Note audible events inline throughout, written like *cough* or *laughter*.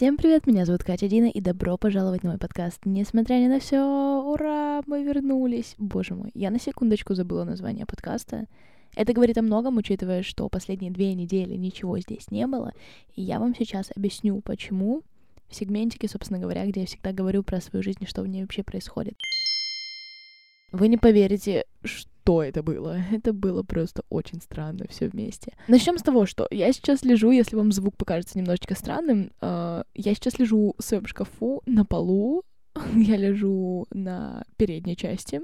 Всем привет, меня зовут Катя Дина, и добро пожаловать на мой подкаст. Несмотря ни на все, ура, мы вернулись. Боже мой, я на секундочку забыла название подкаста. Это говорит о многом, учитывая, что последние две недели ничего здесь не было, и я вам сейчас объясню, почему в сегментике, собственно говоря, где я всегда говорю про свою жизнь и что в ней вообще происходит. Вы не поверите, что это было. *laughs* Это было просто очень странно все вместе. Начнем с того, что я сейчас лежу, если вам звук покажется немножечко странным, э, я сейчас лежу в своем шкафу на полу, *laughs* я лежу на передней части.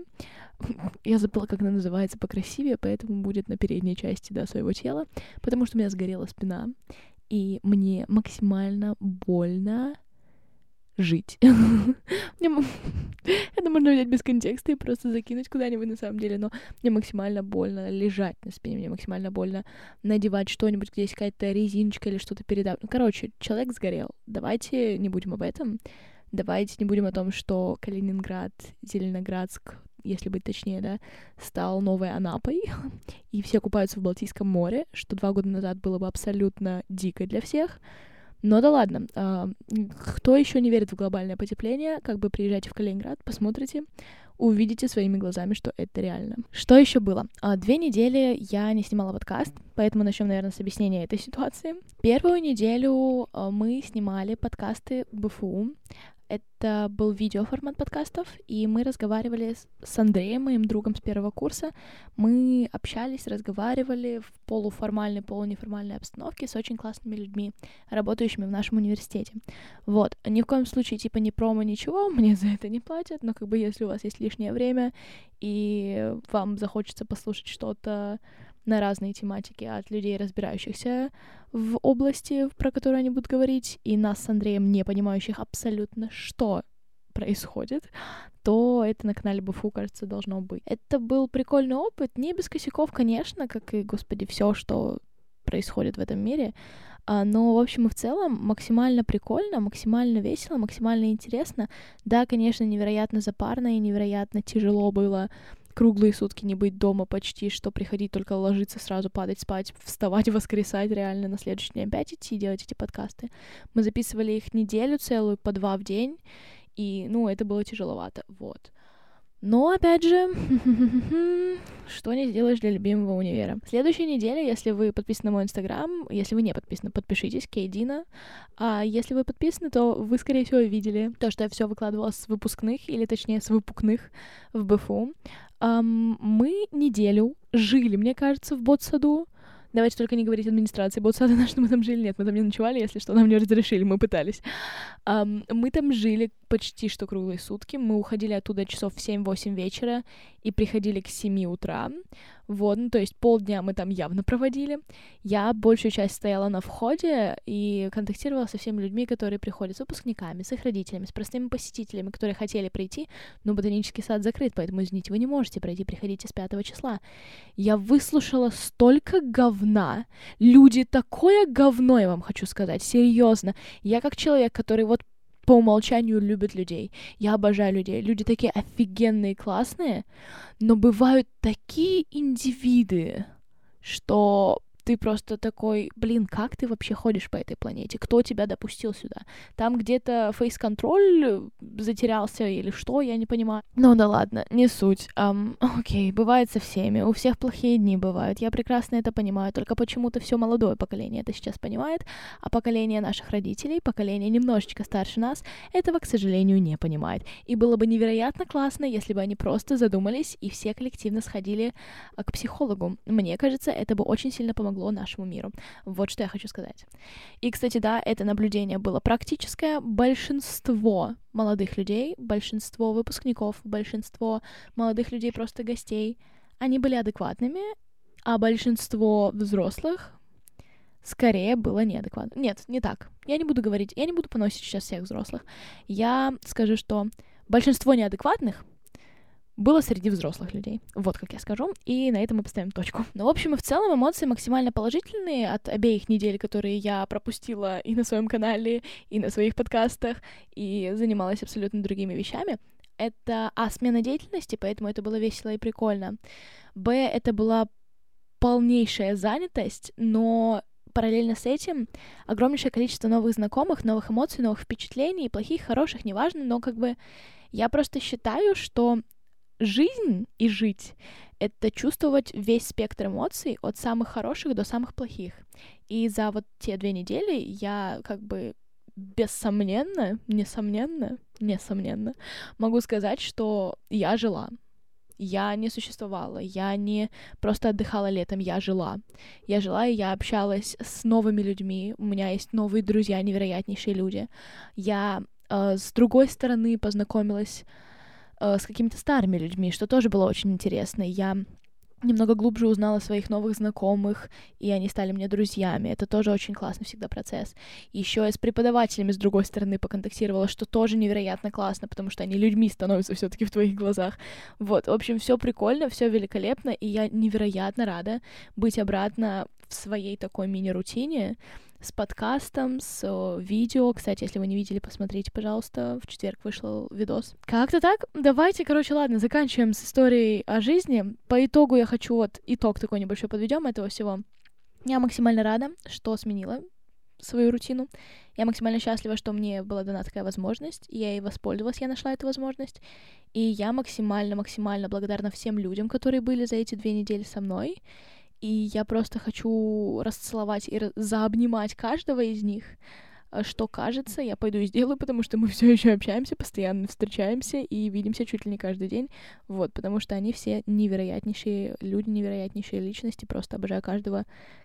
*laughs* Я забыла, как она называется покрасивее, поэтому будет на передней части да, своего тела, потому что у меня сгорела спина, и мне максимально больно жить. *laughs* *laughs* Это можно взять без контекста и просто закинуть куда-нибудь на самом деле, но мне максимально больно лежать на спине, мне максимально больно надевать что-нибудь, где есть какая-то резиночка или что-то передав. Ну, короче, человек сгорел. Давайте не будем об этом. Давайте не будем о том, что Калининград, Зеленоградск, если быть точнее, да, стал новой Анапой, *laughs* и все купаются в Балтийском море, что два года назад было бы абсолютно дико для всех. Но да ладно. А, кто еще не верит в глобальное потепление, как бы приезжайте в Калининград, посмотрите, увидите своими глазами, что это реально. Что еще было? А, две недели я не снимала подкаст, поэтому начнем, наверное, с объяснения этой ситуации. Первую неделю а, мы снимали подкасты БФУ. Это был видеоформат подкастов, и мы разговаривали с Андреем, моим другом с первого курса. Мы общались, разговаривали в полуформальной, полунеформальной обстановке с очень классными людьми, работающими в нашем университете. Вот. Ни в коем случае, типа, не промо, ничего, *laughs* мне за это не платят, но как бы если у вас есть лишнее время, и вам захочется послушать что-то на разные тематики от людей, разбирающихся в области, про которую они будут говорить, и нас с Андреем, не понимающих абсолютно, что происходит, то это на канале БФУ, кажется, должно быть. Это был прикольный опыт, не без косяков, конечно, как и, господи, все, что происходит в этом мире, а, но, в общем и в целом, максимально прикольно, максимально весело, максимально интересно. Да, конечно, невероятно запарно и невероятно тяжело было круглые сутки не быть дома почти, что приходить только ложиться, сразу падать спать, вставать, *laughs* воскресать реально на следующий день опять идти делать эти подкасты. Мы записывали их неделю целую, по два в день, и, ну, это было тяжеловато, вот. Но, опять же, *laughs* что не сделаешь для любимого универа. Следующей неделе, если вы подписаны на мой инстаграм, если вы не подписаны, подпишитесь, Кейдина. А если вы подписаны, то вы, скорее всего, видели то, что я все выкладывала с выпускных, или точнее с выпускных в БФУ. Um, мы неделю жили, мне кажется, в Ботсаду. Давайте только не говорить администрации Ботсада, *laughs* на что мы там жили. Нет, мы там не ночевали, если что, нам не разрешили, мы пытались. Um, мы там жили почти что круглые сутки. Мы уходили оттуда часов в 7-8 вечера и приходили к 7 утра. Вот, ну, то есть полдня мы там явно проводили. Я большую часть стояла на входе и контактировала со всеми людьми, которые приходят, с выпускниками, с их родителями, с простыми посетителями, которые хотели прийти, но ботанический сад закрыт, поэтому, извините, вы не можете пройти, приходите с 5 числа. Я выслушала столько говна. Люди такое говно, я вам хочу сказать, серьезно. Я как человек, который вот по умолчанию любят людей. Я обожаю людей. Люди такие офигенные, классные, но бывают такие индивиды, что ты просто такой, блин, как ты вообще ходишь по этой планете? Кто тебя допустил сюда? Там где-то фейс-контроль затерялся или что, я не понимаю. Ну да ладно, не суть. Um, окей, бывает со всеми. У всех плохие дни бывают. Я прекрасно это понимаю. Только почему-то все молодое поколение это сейчас понимает, а поколение наших родителей, поколение немножечко старше нас, этого, к сожалению, не понимает. И было бы невероятно классно, если бы они просто задумались и все коллективно сходили а, к психологу. Мне кажется, это бы очень сильно помогло помогло нашему миру. Вот что я хочу сказать. И, кстати, да, это наблюдение было практическое. Большинство молодых людей, большинство выпускников, большинство молодых людей, просто гостей, они были адекватными, а большинство взрослых скорее было неадекватно. Нет, не так. Я не буду говорить, я не буду поносить сейчас всех взрослых. Я скажу, что большинство неадекватных — было среди взрослых людей. Вот как я скажу. И на этом мы поставим точку. Но, в общем и в целом, эмоции максимально положительные от обеих недель, которые я пропустила и на своем канале, и на своих подкастах, и занималась абсолютно другими вещами. Это, а, смена деятельности, поэтому это было весело и прикольно. Б, это была полнейшая занятость, но параллельно с этим огромнейшее количество новых знакомых, новых эмоций, новых впечатлений, плохих, хороших, неважно, но как бы я просто считаю, что жизнь и жить — это чувствовать весь спектр эмоций от самых хороших до самых плохих. И за вот те две недели я как бы бессомненно, несомненно, несомненно, могу сказать, что я жила. Я не существовала, я не просто отдыхала летом, я жила. Я жила, и я общалась с новыми людьми, у меня есть новые друзья, невероятнейшие люди. Я э, с другой стороны познакомилась э, с какими-то старыми людьми, что тоже было очень интересно. Я немного глубже узнала своих новых знакомых, и они стали мне друзьями. Это тоже очень классный всегда процесс. Еще я с преподавателями с другой стороны поконтактировала, что тоже невероятно классно, потому что они людьми становятся все-таки в твоих глазах. Вот, в общем, все прикольно, все великолепно, и я невероятно рада быть обратно в своей такой мини-рутине с подкастом, с видео. Кстати, если вы не видели, посмотрите, пожалуйста. В четверг вышел видос. Как-то так. Давайте, короче, ладно, заканчиваем с историей о жизни. По итогу я хочу вот итог такой небольшой подведем этого всего. Я максимально рада, что сменила свою рутину. Я максимально счастлива, что мне была дана такая возможность, я ей воспользовалась, я нашла эту возможность. И я максимально-максимально благодарна всем людям, которые были за эти две недели со мной и я просто хочу расцеловать и заобнимать каждого из них. Э, что кажется, я пойду и сделаю, потому что мы *laughs* все еще общаемся, постоянно встречаемся и видимся чуть ли не каждый день. Вот, потому что они все невероятнейшие люди, невероятнейшие личности. Просто обожаю каждого,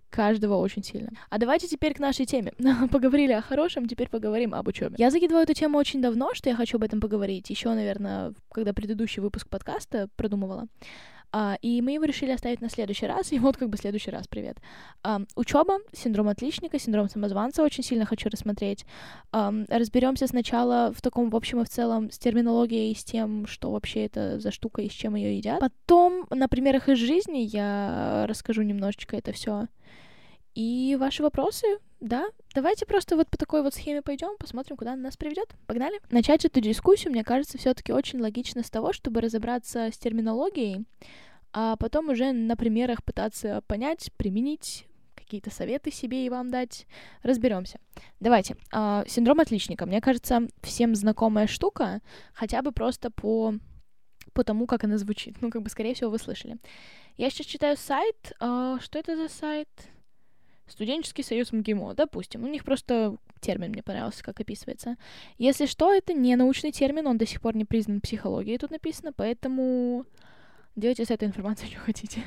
каждого очень сильно. А давайте теперь к нашей теме. *laughs* Поговорили о хорошем, теперь поговорим об учебе. Я закидываю эту тему очень давно, что я хочу об этом поговорить. Еще, наверное, когда предыдущий выпуск подкаста продумывала. А, и мы его решили оставить на следующий раз. И вот как бы следующий раз, привет. Учеба, синдром отличника, синдром самозванца очень сильно хочу рассмотреть. Разберемся сначала в таком, в общем и в целом, с терминологией с тем, что вообще это за штука и с чем ее едят. Потом на примерах из жизни я расскажу немножечко это все. И ваши вопросы, да, давайте просто вот по такой вот схеме пойдем, посмотрим, куда она нас приведет. Погнали. Начать эту дискуссию, мне кажется, все-таки очень логично с того, чтобы разобраться с терминологией, а потом уже на примерах пытаться понять, применить какие-то советы себе и вам дать. Разберемся. Давайте. А, синдром отличника. Мне кажется, всем знакомая штука, хотя бы просто по по тому, как она звучит. Ну, как бы, скорее всего, вы слышали. Я сейчас читаю сайт. А, что это за сайт? Студенческий союз МГИМО, допустим. У них просто термин мне понравился, как описывается. Если что, это не научный термин, он до сих пор не признан психологией, тут написано, поэтому делайте с этой информацией, *laughs* что хотите.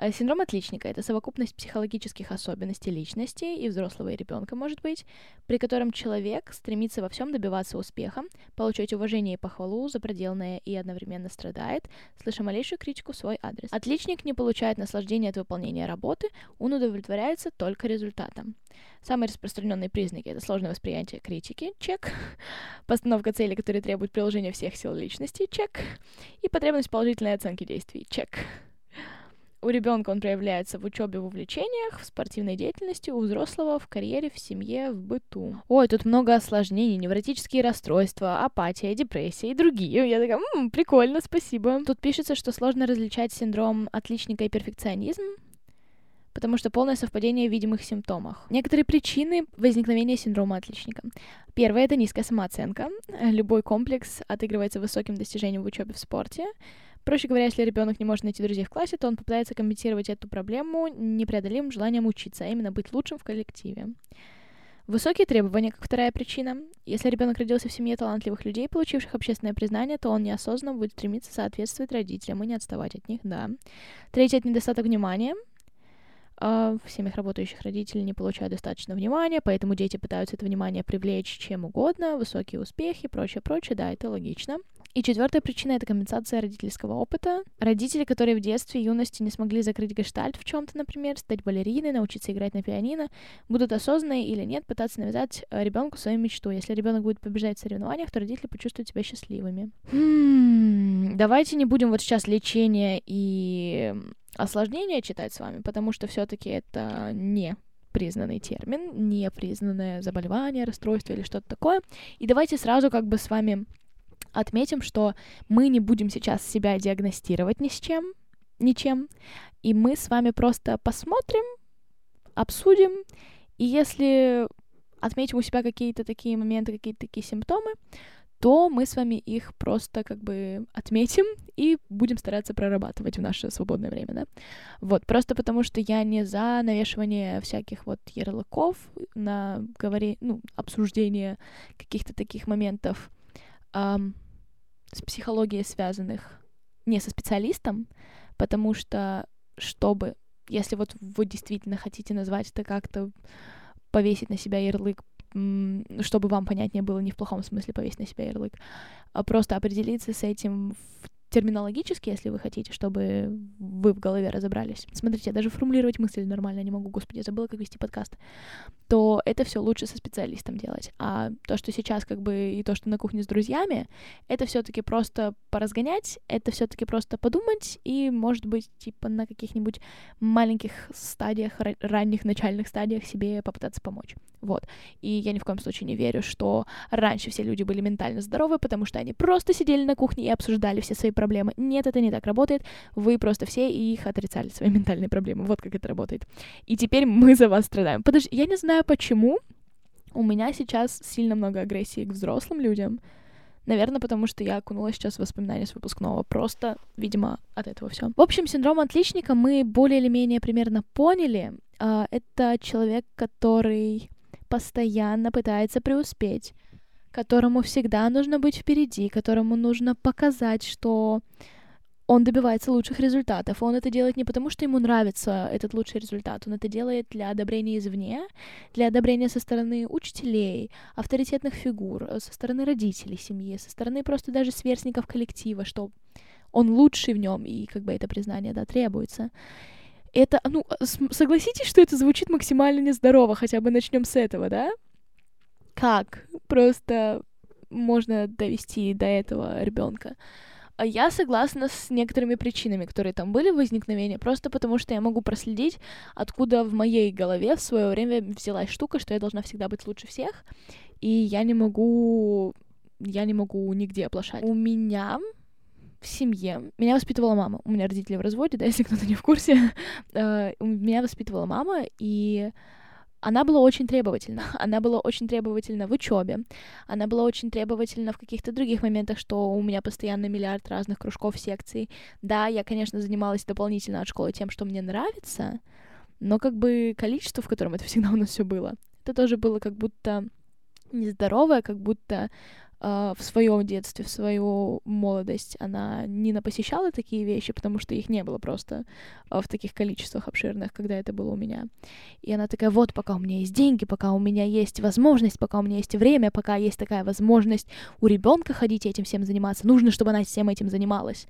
Э, синдром отличника — это совокупность психологических особенностей личности и взрослого и ребенка, может быть, при котором человек стремится во всем добиваться успеха, получать уважение и похвалу за проделанное и одновременно страдает, слыша малейшую критику в свой адрес. Отличник не получает наслаждения от выполнения работы, он удовлетворяется только результатом. Самые распространенные признаки — это сложное восприятие критики, чек, *laughs* постановка целей, которые требуют приложения всех сил личности, чек, и потребность положительной оценки действий, чек у ребенка он проявляется в учебе, в увлечениях, в спортивной деятельности, у взрослого в карьере, в семье, в быту. Ой, тут много осложнений, невротические расстройства, апатия, депрессия и другие. Я такая, м-м, прикольно, спасибо. Тут пишется, что сложно различать синдром отличника и перфекционизм, потому что полное совпадение в видимых симптомах. Некоторые причины возникновения синдрома отличника. Первое — это низкая самооценка. Любой комплекс отыгрывается высоким достижением в учебе в спорте. Проще говоря, если ребенок не может найти друзей в классе, то он попытается компенсировать эту проблему непреодолимым желанием учиться, а именно быть лучшим в коллективе. Высокие требования, как вторая причина. Если ребенок родился в семье талантливых людей, получивших общественное признание, то он неосознанно будет стремиться соответствовать родителям и не отставать от них, да. Третье — это недостаток внимания. Uh, в семьях работающих родителей не получают достаточно внимания, поэтому дети пытаются это внимание привлечь чем угодно, высокие успехи, прочее, прочее, да, это логично. И четвертая причина — это компенсация родительского опыта. Родители, которые в детстве и юности не смогли закрыть гештальт в чем то например, стать балериной, научиться играть на пианино, будут осознанно или нет пытаться навязать э, ребенку свою мечту. Если ребенок будет побеждать в соревнованиях, то родители почувствуют себя счастливыми. Hmm, давайте не будем вот сейчас лечение и осложнения читать с вами, потому что все-таки это не признанный термин, не признанное заболевание, расстройство или что-то такое. И давайте сразу как бы с вами Отметим, что мы не будем сейчас себя диагностировать ни с чем, ничем, и мы с вами просто посмотрим, обсудим, и если отметим у себя какие-то такие моменты, какие-то такие симптомы, то мы с вами их просто как бы отметим и будем стараться прорабатывать в наше свободное время, да. Вот, просто потому что я не за навешивание всяких вот ярлыков на говори, ну, обсуждение каких-то таких моментов эм, с психологией связанных не со специалистом, потому что чтобы, если вот вы действительно хотите назвать это как-то повесить на себя ярлык чтобы вам понятнее было не в плохом смысле повесить на себя ярлык, а просто определиться с этим в терминологически, если вы хотите, чтобы вы в голове разобрались. Смотрите, я даже формулировать мысли нормально не могу, господи, забыла, как вести подкаст. То это все лучше со специалистом делать. А то, что сейчас как бы и то, что на кухне с друзьями, это все-таки просто поразгонять, это все-таки просто подумать и, может быть, типа на каких-нибудь маленьких стадиях, ранних начальных стадиях себе попытаться помочь. Вот. И я ни в коем случае не верю, что раньше все люди были ментально здоровы, потому что они просто сидели на кухне и обсуждали все свои проблемы. Нет, это не так работает. Вы просто все их отрицали, *laughs* свои ментальные проблемы. Вот как это работает. И теперь мы за вас страдаем. Подожди, я не знаю почему. У меня сейчас сильно много агрессии к взрослым людям. Наверное, потому что я окунулась сейчас в воспоминания с выпускного. Просто, видимо, от этого все. В общем, синдром отличника мы более или менее примерно поняли. А, это человек, который постоянно пытается преуспеть, которому всегда нужно быть впереди, которому нужно показать, что он добивается лучших результатов. Он это делает не потому, что ему нравится этот лучший результат, он это делает для одобрения извне, для одобрения со стороны учителей, авторитетных фигур, со стороны родителей семьи, со стороны просто даже сверстников коллектива, что он лучший в нем, и как бы это признание, да, требуется. Это, ну, согласитесь, что это звучит максимально нездорово, хотя бы начнем с этого, да? Как просто можно довести до этого ребенка? А я согласна с некоторыми причинами, которые там были возникновения, просто потому что я могу проследить, откуда в моей голове в свое время взялась штука, что я должна всегда быть лучше всех, и я не могу, я не могу нигде оплошать. У меня в семье. Меня воспитывала мама. У меня родители в разводе, да, *laughs* если кто-то не в курсе. Э, меня воспитывала мама, и она была очень требовательна. *laughs* Она была очень требовательна в учебе. Она была очень требовательна в каких-то других моментах, что у меня постоянно миллиард разных кружков, секций. Да, я, конечно, занималась дополнительно от школы тем, что мне нравится, но как бы количество, в котором это всегда у нас все было, это тоже было как будто нездоровое, как будто в своем детстве, в свою молодость она не посещала такие вещи, потому что их не было просто uh, в таких количествах обширных, когда это было у меня. И она такая, вот, пока у меня есть деньги, пока у меня есть возможность, пока у меня есть время, пока есть такая возможность у ребенка ходить и этим всем заниматься, нужно, чтобы она всем этим занималась.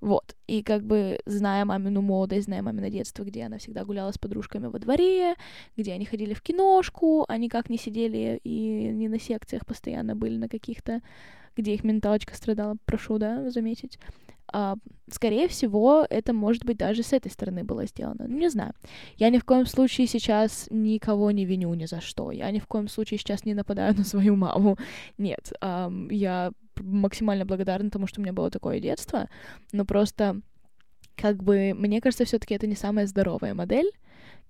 Вот. И как бы, зная мамину молодость, зная мамино детство, где она всегда гуляла с подружками во дворе, где они ходили в киношку, они как не сидели и не на секциях постоянно были на каких-то, где их менталочка страдала, прошу, да, заметить. А, скорее всего, это, может быть, даже с этой стороны было сделано. Ну, не знаю. Я ни в коем случае сейчас никого не виню ни за что. Я ни в коем случае сейчас не нападаю на свою маму. Нет. А, я максимально благодарна тому, что у меня было такое детство, но просто как бы мне кажется, все-таки это не самая здоровая модель,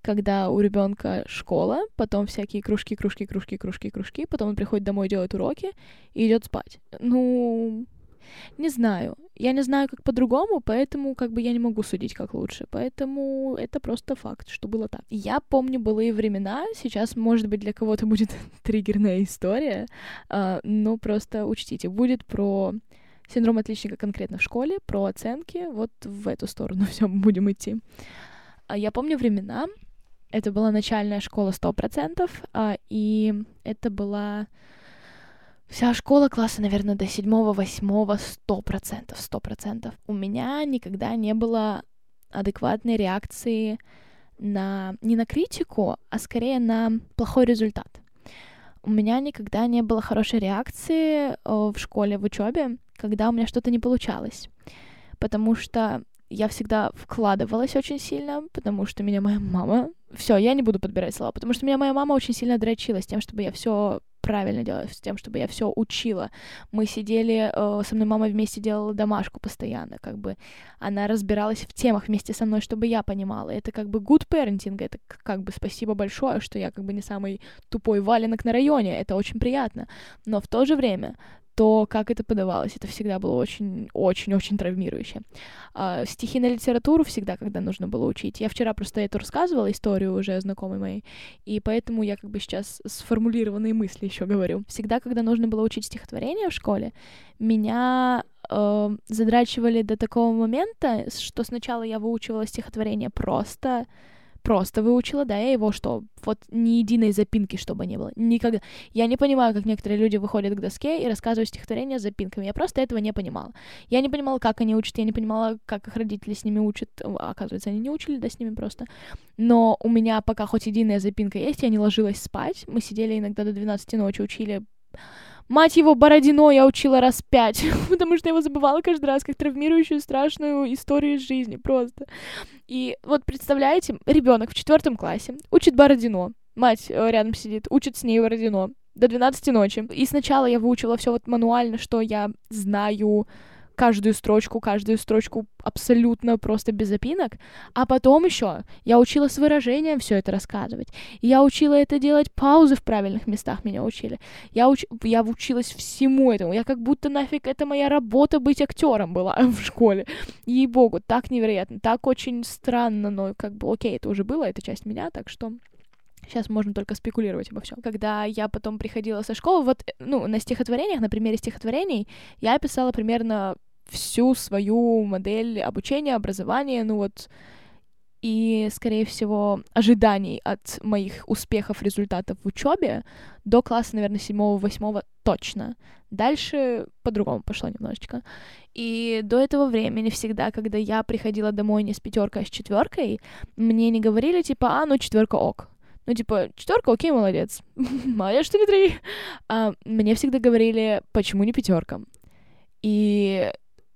когда у ребенка школа, потом всякие кружки, кружки, кружки, кружки, кружки, потом он приходит домой, делает уроки и идет спать. Ну, не знаю. Я не знаю, как по-другому, поэтому как бы я не могу судить, как лучше. Поэтому это просто факт, что было так. Я помню былые времена. Сейчас, может быть, для кого-то будет *laughs* триггерная история, uh, но просто учтите, будет про синдром отличника конкретно в школе, про оценки. Вот в эту сторону *laughs* все будем идти. Uh, я помню времена. Это была начальная школа 100%, uh, и это была Вся школа класса, наверное, до седьмого, восьмого, сто процентов, сто процентов. У меня никогда не было адекватной реакции на не на критику, а скорее на плохой результат. У меня никогда не было хорошей реакции в школе, в учебе, когда у меня что-то не получалось. Потому что я всегда вкладывалась очень сильно, потому что меня моя мама... Все, я не буду подбирать слова, потому что меня моя мама очень сильно дрочила с тем, чтобы я все правильно делала с тем, чтобы я все учила. Мы сидели, э, со мной мама вместе делала домашку постоянно, как бы она разбиралась в темах вместе со мной, чтобы я понимала. Это как бы good parenting, это как бы спасибо большое, что я как бы не самый тупой валенок на районе, это очень приятно. Но в то же время то, как это подавалось, это всегда было очень-очень-очень травмирующе. А, стихи на литературу всегда, когда нужно было учить. Я вчера просто эту рассказывала историю уже знакомой моей, и поэтому я как бы сейчас сформулированные мысли еще говорю. Всегда, когда нужно было учить стихотворение в школе, меня э, задрачивали до такого момента, что сначала я выучивала стихотворение просто просто выучила, да, я его что, вот ни единой запинки, чтобы не было, никогда. Я не понимаю, как некоторые люди выходят к доске и рассказывают стихотворение с запинками, я просто этого не понимала. Я не понимала, как они учат, я не понимала, как их родители с ними учат, оказывается, они не учили, да, с ними просто. Но у меня пока хоть единая запинка есть, я не ложилась спать, мы сидели иногда до 12 ночи, учили Мать его, Бородино я учила раз пять, *laughs* потому что я его забывала каждый раз, как травмирующую страшную историю из жизни, просто. И вот представляете, ребенок в четвертом классе учит Бородино, мать э, рядом сидит, учит с ней Бородино до 12 ночи. И сначала я выучила все вот мануально, что я знаю, каждую строчку, каждую строчку абсолютно просто без запинок. А потом еще я учила с выражением все это рассказывать. Я учила это делать паузы в правильных местах меня учили. Я, уч... я училась всему этому. Я как будто нафиг это моя работа быть актером была *laughs* в школе. Ей-богу, так невероятно, так очень странно, но как бы окей, это уже было, это часть меня, так что Сейчас можно только спекулировать обо всем. Когда я потом приходила со школы, вот, ну, на стихотворениях, на примере стихотворений, я писала примерно всю свою модель обучения, образования, ну вот, и, скорее всего, ожиданий от моих успехов, результатов в учебе до класса, наверное, седьмого-восьмого точно. Дальше по-другому пошло немножечко. И до этого времени всегда, когда я приходила домой не с пятеркой, а с четверкой, мне не говорили типа, а, ну четверка ок. Ну, типа, четверка, окей, молодец. *laughs* Молодец, что не три. А, мне всегда говорили, почему не пятерка. И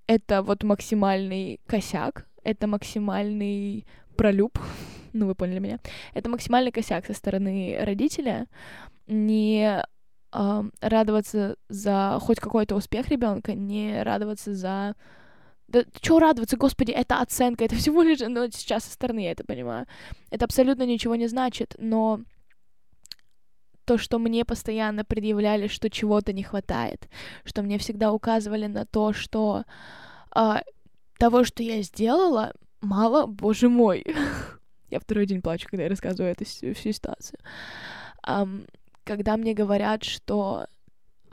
это вот максимальный косяк, это максимальный пролюб, *laughs* ну вы поняли меня, это максимальный косяк со стороны родителя, не э, радоваться за хоть какой-то успех ребенка, не радоваться за да чего радоваться, господи, это оценка, это *laughs* всего лишь, ну, сейчас со стороны я это понимаю. Это абсолютно ничего не значит, но то, что мне постоянно предъявляли, что чего-то не хватает, что мне всегда указывали на то, что а, того, что я сделала, мало, боже мой. *laughs* я второй день плачу, когда я рассказываю эту всю, ситуацию. Когда мне говорят, что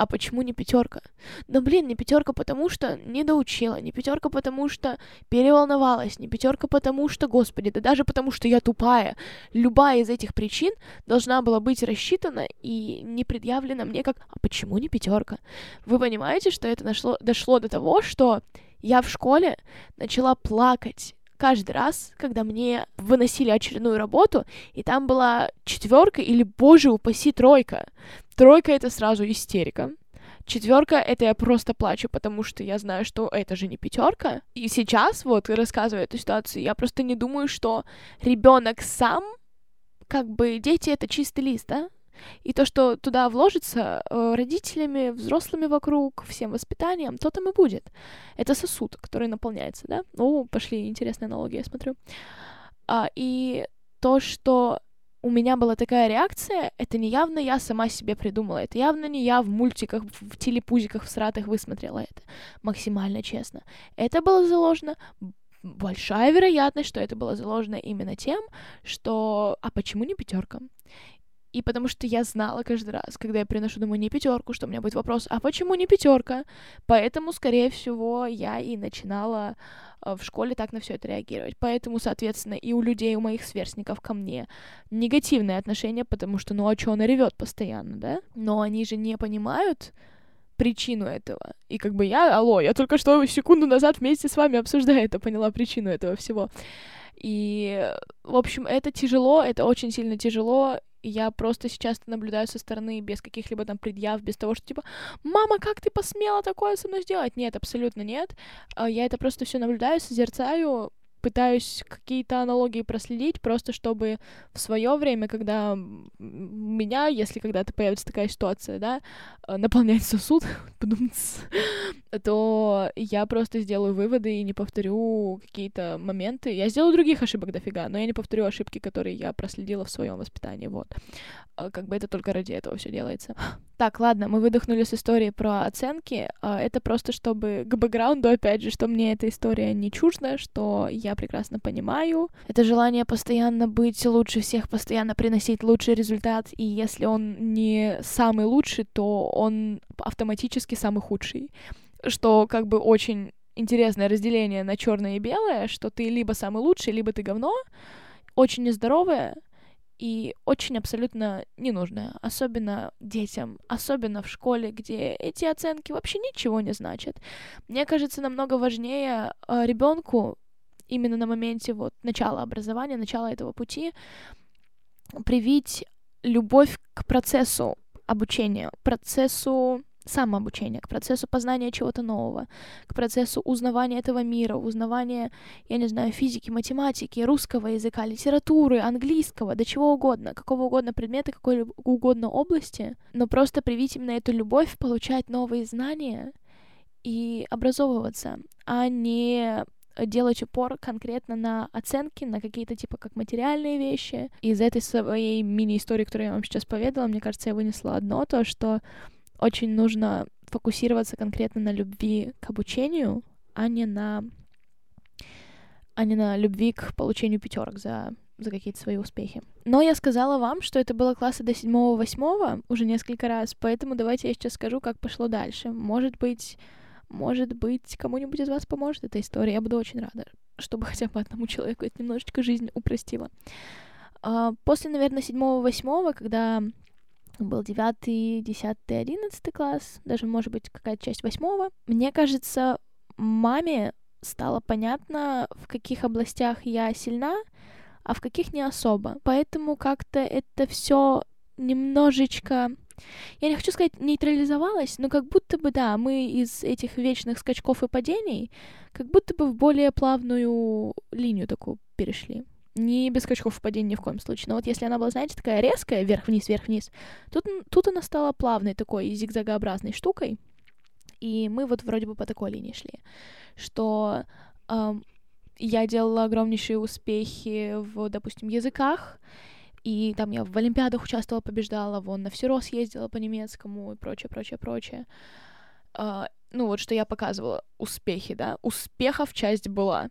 а почему не пятерка? Да блин, не пятерка, потому что не доучила, не пятерка, потому что переволновалась, не пятерка, потому что, господи, да даже потому что я тупая. Любая из этих причин должна была быть рассчитана и не предъявлена мне как, а почему не пятерка? Вы понимаете, что это дошло, дошло до того, что я в школе начала плакать каждый раз, когда мне выносили очередную работу, и там была четверка или, боже упаси, тройка. Тройка — это сразу истерика. Четверка это я просто плачу, потому что я знаю, что это же не пятерка. И сейчас, вот, рассказывая эту ситуацию, я просто не думаю, что ребенок сам, как бы дети это чистый лист, да? И то, что туда вложится э, родителями, взрослыми вокруг, всем воспитанием, то там и будет. Это сосуд, который наполняется, да? Ну, пошли, интересная аналогия, я смотрю. А, и то, что у меня была такая реакция, это не явно я сама себе придумала, это явно не я в мультиках, в телепузиках, в сратах высмотрела это. Максимально честно. Это было заложено большая вероятность, что это было заложено именно тем, что а почему не пятерка? И потому что я знала каждый раз, когда я приношу домой не пятерку, что у меня будет вопрос, а почему не пятерка? Поэтому, скорее всего, я и начинала э, в школе так на все это реагировать. Поэтому, соответственно, и у людей, у моих сверстников ко мне негативное отношение, потому что, ну а что она ревет постоянно, да? Но они же не понимают причину этого. И как бы я, алло, я только что секунду назад вместе с вами обсуждаю это, поняла причину этого всего. И, в общем, это тяжело, это очень сильно тяжело, я просто сейчас наблюдаю со стороны без каких-либо там предъяв, без того, что типа, мама, как ты посмела такое со мной сделать? Нет, абсолютно нет. А, я это просто все наблюдаю, созерцаю, пытаюсь какие-то аналогии проследить, просто чтобы в свое время, когда меня, если когда-то появится такая ситуация, да, э, наполнять сосуд, *laughs* то я просто сделаю выводы и не повторю какие-то моменты. Я сделаю других ошибок дофига, но я не повторю ошибки, которые я проследила в своем воспитании, вот. А, как бы это только ради этого все делается. *gasps* Так, ладно, мы выдохнули с истории про оценки. А, это просто чтобы к бэкграунду, опять же, что мне эта история не чужда, что я прекрасно понимаю. Это желание постоянно быть лучше всех, постоянно приносить лучший результат, и если он не самый лучший, то он автоматически самый худший. Что как бы очень интересное разделение на черное и белое, что ты либо самый лучший, либо ты говно, очень нездоровое, и очень абсолютно ненужное, особенно детям, особенно в школе, где эти оценки вообще ничего не значат. Мне кажется, намного важнее э, ребенку именно на моменте вот начала образования, начала этого пути привить любовь к процессу обучения, процессу самообучения, к процессу познания чего-то нового, к процессу узнавания этого мира, узнавания, я не знаю, физики, математики, русского языка, литературы, английского, до чего угодно, какого угодно предмета, какой угодно области, но просто привить именно эту любовь, получать новые знания и образовываться, а не делать упор конкретно на оценки, на какие-то типа как материальные вещи. Из этой своей мини-истории, которую я вам сейчас поведала, мне кажется, я вынесла одно, то, что очень нужно фокусироваться конкретно на любви к обучению, а не на, а не на любви к получению пятерок за, за какие-то свои успехи. Но я сказала вам, что это было класса до седьмого-восьмого уже несколько раз, поэтому давайте я сейчас скажу, как пошло дальше. Может быть, может быть, кому-нибудь из вас поможет эта история. Я буду очень рада, чтобы хотя бы одному человеку это немножечко жизнь упростило. А, после, наверное, седьмого-восьмого, когда был девятый, десятый, одиннадцатый класс, даже, может быть, какая-то часть восьмого. Мне кажется, маме стало понятно, в каких областях я сильна, а в каких не особо. Поэтому как-то это все немножечко я не хочу сказать нейтрализовалось, но как будто бы, да, мы из этих вечных скачков и падений как будто бы в более плавную линию такую перешли не без скачков падения ни в коем случае. Но вот если она была, знаете, такая резкая, вверх-вниз, вверх-вниз, тут, тут она стала плавной такой зигзагообразной штукой, и мы вот вроде бы по такой линии шли, что эм, я делала огромнейшие успехи в, допустим, языках, и там я в Олимпиадах участвовала, побеждала, вон на всерос ездила по немецкому и прочее, прочее, прочее. Uh, ну вот, что я показывала успехи, да, успехов часть была.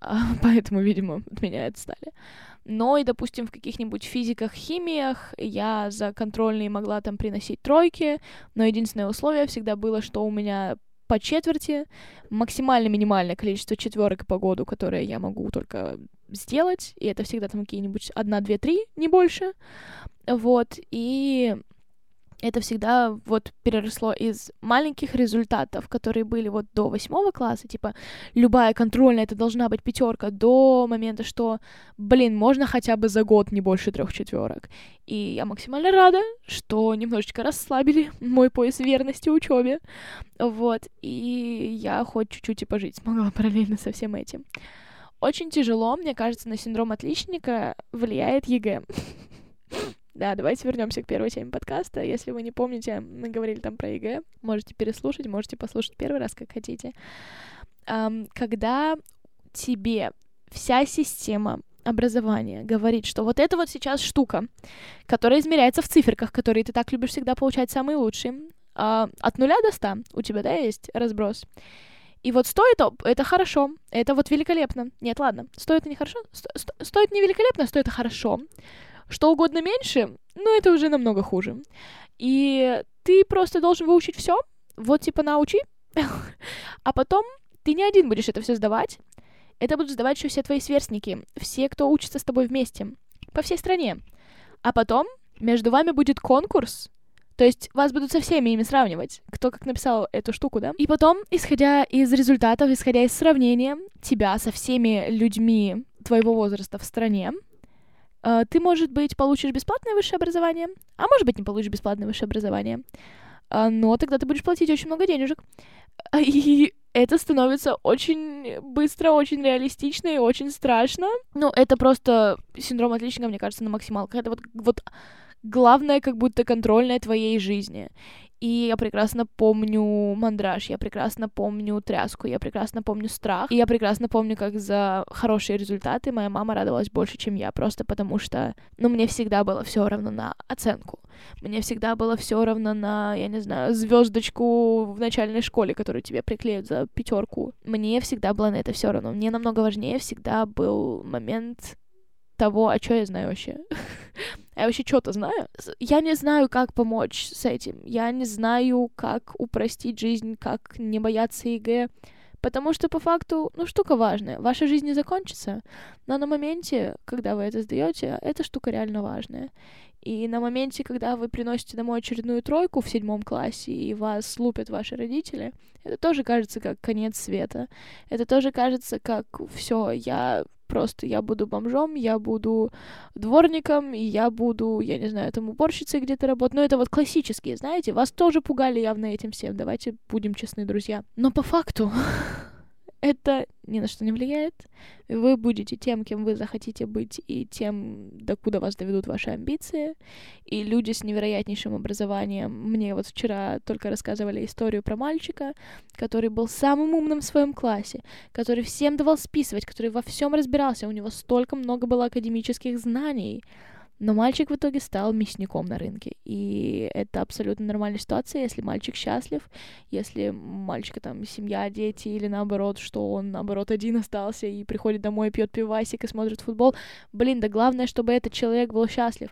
*laughs* поэтому, видимо, от меня отстали. Но и, допустим, в каких-нибудь физиках, химиях я за контрольные могла там приносить тройки, но единственное условие всегда было, что у меня по четверти максимально минимальное количество четверок по году, которые я могу только сделать, и это всегда там какие-нибудь одна, две, три, не больше, вот, и это всегда вот переросло из маленьких результатов, которые были вот до восьмого класса, типа любая контрольная это должна быть пятерка, до момента, что, блин, можно хотя бы за год не больше трех четверок. И я максимально рада, что немножечко расслабили *laughs* мой пояс верности учебе, вот, и я хоть чуть-чуть и пожить смогла *laughs* параллельно со всем этим. Очень тяжело, мне кажется, на синдром отличника влияет ЕГЭ. *laughs* Да, давайте вернемся к первой теме подкаста. Если вы не помните, мы говорили там про ЕГЭ. Можете переслушать, можете послушать первый раз, как хотите. Когда тебе вся система образования говорит, что вот это вот сейчас штука, которая измеряется в циферках, которые ты так любишь всегда получать самые лучшие, а, от нуля до ста у тебя, да, есть разброс. И вот стоит это хорошо, это вот великолепно. Нет, ладно, стоит не хорошо, сто, сто, стоит не великолепно, стоит хорошо. Что угодно меньше, ну, это уже намного хуже. И ты просто должен выучить все, вот типа научи, *laughs* а потом ты не один будешь это все сдавать, это будут сдавать еще все твои сверстники, все, кто учится с тобой вместе, по всей стране. А потом между вами будет конкурс, то есть вас будут со всеми ими сравнивать, кто как написал эту штуку, да? И потом, исходя из результатов, исходя из сравнения тебя со всеми людьми твоего возраста в стране, Uh, ты, может быть, получишь бесплатное высшее образование, а может быть, не получишь бесплатное высшее образование. Uh, но тогда ты будешь платить очень много денежек. *laughs* И это становится очень быстро, очень реалистично и очень страшно. Ну, это просто синдром отличника, мне кажется, на максималках. Это вот, вот главное, как будто контрольное твоей жизни. И я прекрасно помню мандраж, я прекрасно помню тряску, я прекрасно помню страх. И я прекрасно помню, как за хорошие результаты моя мама радовалась больше, чем я, просто потому что, ну, мне всегда было все равно на оценку. Мне всегда было все равно на, я не знаю, звездочку в начальной школе, которую тебе приклеят за пятерку. Мне всегда было на это все равно. Мне намного важнее всегда был момент того, а что я знаю вообще. *laughs* я вообще что-то знаю. Я не знаю, как помочь с этим. Я не знаю, как упростить жизнь, как не бояться ЕГЭ. Потому что по факту, ну, штука важная. Ваша жизнь не закончится, но на моменте, когда вы это сдаете, эта штука реально важная. И на моменте, когда вы приносите домой очередную тройку в седьмом классе, и вас лупят ваши родители, это тоже кажется как конец света. Это тоже кажется как все, я просто я буду бомжом, я буду дворником, и я буду, я не знаю, там уборщицей где-то работать. Но это вот классические, знаете, вас тоже пугали явно этим всем, давайте будем честны, друзья. Но по факту *laughs* это ни на что не влияет. Вы будете тем, кем вы захотите быть, и тем, докуда вас доведут ваши амбиции. И люди с невероятнейшим образованием. Мне вот вчера только рассказывали историю про мальчика, который был самым умным в своем классе, который всем давал списывать, который во всем разбирался. У него столько много было академических знаний. Но мальчик в итоге стал мясником на рынке. И это абсолютно нормальная ситуация, если мальчик счастлив, если мальчика там семья, дети, или наоборот, что он наоборот один остался и приходит домой, пьет пивасик и смотрит футбол. Блин, да главное, чтобы этот человек был счастлив.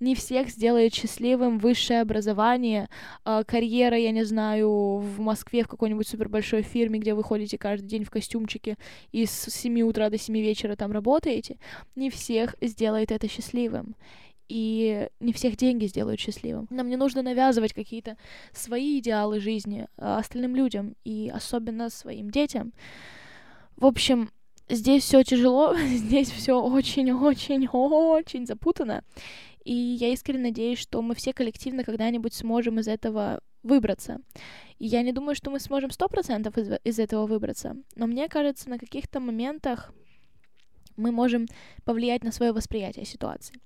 Не всех сделает счастливым высшее образование, э, карьера, я не знаю, в Москве в какой-нибудь супер большой фирме, где вы ходите каждый день в костюмчике и с 7 утра до 7 вечера там работаете. Не всех сделает это счастливым и не всех деньги сделают счастливым. Нам не нужно навязывать какие-то свои идеалы жизни а, остальным людям и особенно своим детям. В общем, здесь все тяжело, *laughs* здесь все очень-очень-очень запутано. И я искренне надеюсь, что мы все коллективно когда-нибудь сможем из этого выбраться. И я не думаю, что мы сможем сто процентов из, из этого выбраться. Но мне кажется, на каких-то моментах мы можем повлиять на свое восприятие ситуации.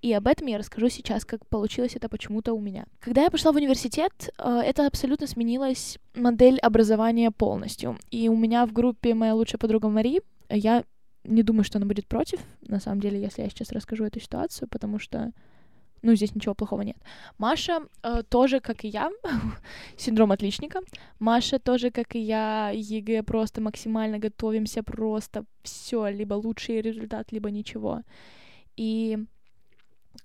И об этом я расскажу сейчас, как получилось это почему-то у меня. Когда я пошла в университет, э, это абсолютно сменилась модель образования полностью. И у меня в группе моя лучшая подруга Мари, я не думаю, что она будет против, на самом деле, если я сейчас расскажу эту ситуацию, потому что ну, здесь ничего плохого нет. Маша э, тоже, как и я, *laughs* синдром отличника. Маша тоже, как и я, ЕГЭ просто максимально готовимся, просто все, либо лучший результат, либо ничего. И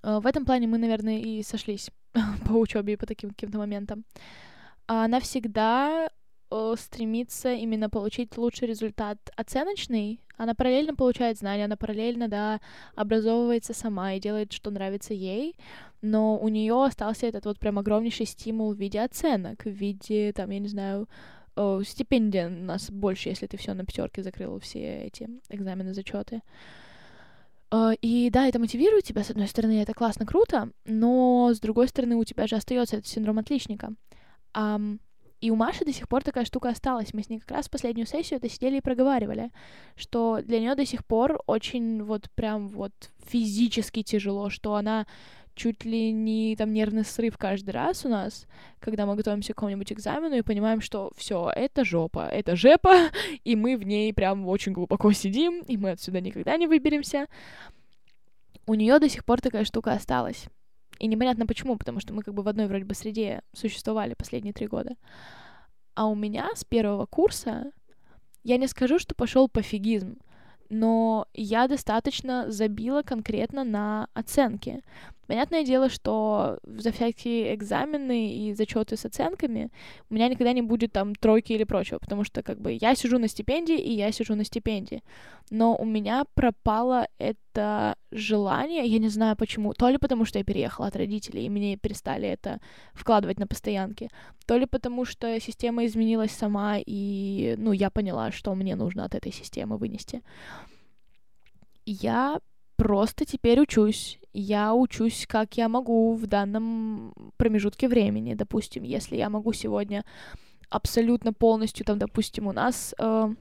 э, в этом плане мы, наверное, и сошлись *laughs* по учебе и по таким каким-то моментам. Она всегда э, стремится именно получить лучший результат оценочный, она параллельно получает знания, она параллельно, да, образовывается сама и делает, что нравится ей, но у нее остался этот вот прям огромнейший стимул в виде оценок, в виде, там, я не знаю, о, стипендия у нас больше, если ты все на пятерке закрыл все эти экзамены, зачеты. И да, это мотивирует тебя, с одной стороны, это классно, круто, но с другой стороны, у тебя же остается этот синдром отличника. И у Маши до сих пор такая штука осталась. Мы с ней как раз в последнюю сессию это сидели и проговаривали, что для нее до сих пор очень вот прям вот физически тяжело, что она чуть ли не там нервный срыв каждый раз у нас, когда мы готовимся к какому-нибудь экзамену и понимаем, что все, это жопа, это жепа, *laughs* и мы в ней прям очень глубоко сидим, и мы отсюда никогда не выберемся. У нее до сих пор такая штука осталась. И непонятно почему, потому что мы как бы в одной вроде бы среде существовали последние три года. А у меня с первого курса, я не скажу, что пошел пофигизм, но я достаточно забила конкретно на оценки. Понятное дело, что за всякие экзамены и зачеты с оценками у меня никогда не будет там тройки или прочего, потому что как бы я сижу на стипендии, и я сижу на стипендии. Но у меня пропало это желание, я не знаю почему, то ли потому, что я переехала от родителей, и мне перестали это вкладывать на постоянки, то ли потому, что система изменилась сама, и, ну, я поняла, что мне нужно от этой системы вынести. Я просто теперь учусь. Я учусь, как я могу в данном промежутке времени. Допустим, если я могу сегодня абсолютно полностью, там, допустим, у нас... Э,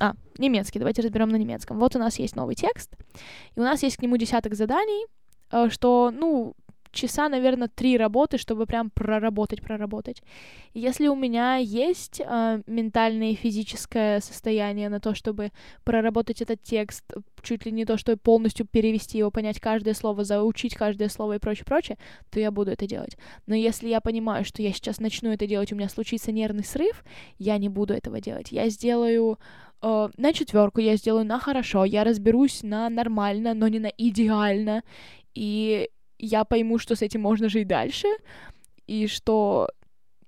а, немецкий, давайте разберем на немецком. Вот у нас есть новый текст, и у нас есть к нему десяток заданий, э, что, ну, часа, наверное, три работы, чтобы прям проработать, проработать. если у меня есть э, ментальное и физическое состояние на то, чтобы проработать этот текст, чуть ли не то, чтобы полностью перевести его, понять каждое слово, заучить каждое слово и прочее, прочее, то я буду это делать. Но если я понимаю, что я сейчас начну это делать, у меня случится нервный срыв, я не буду этого делать. Я сделаю э, на четверку, я сделаю на хорошо, я разберусь на нормально, но не на идеально. И я пойму, что с этим можно жить дальше, и что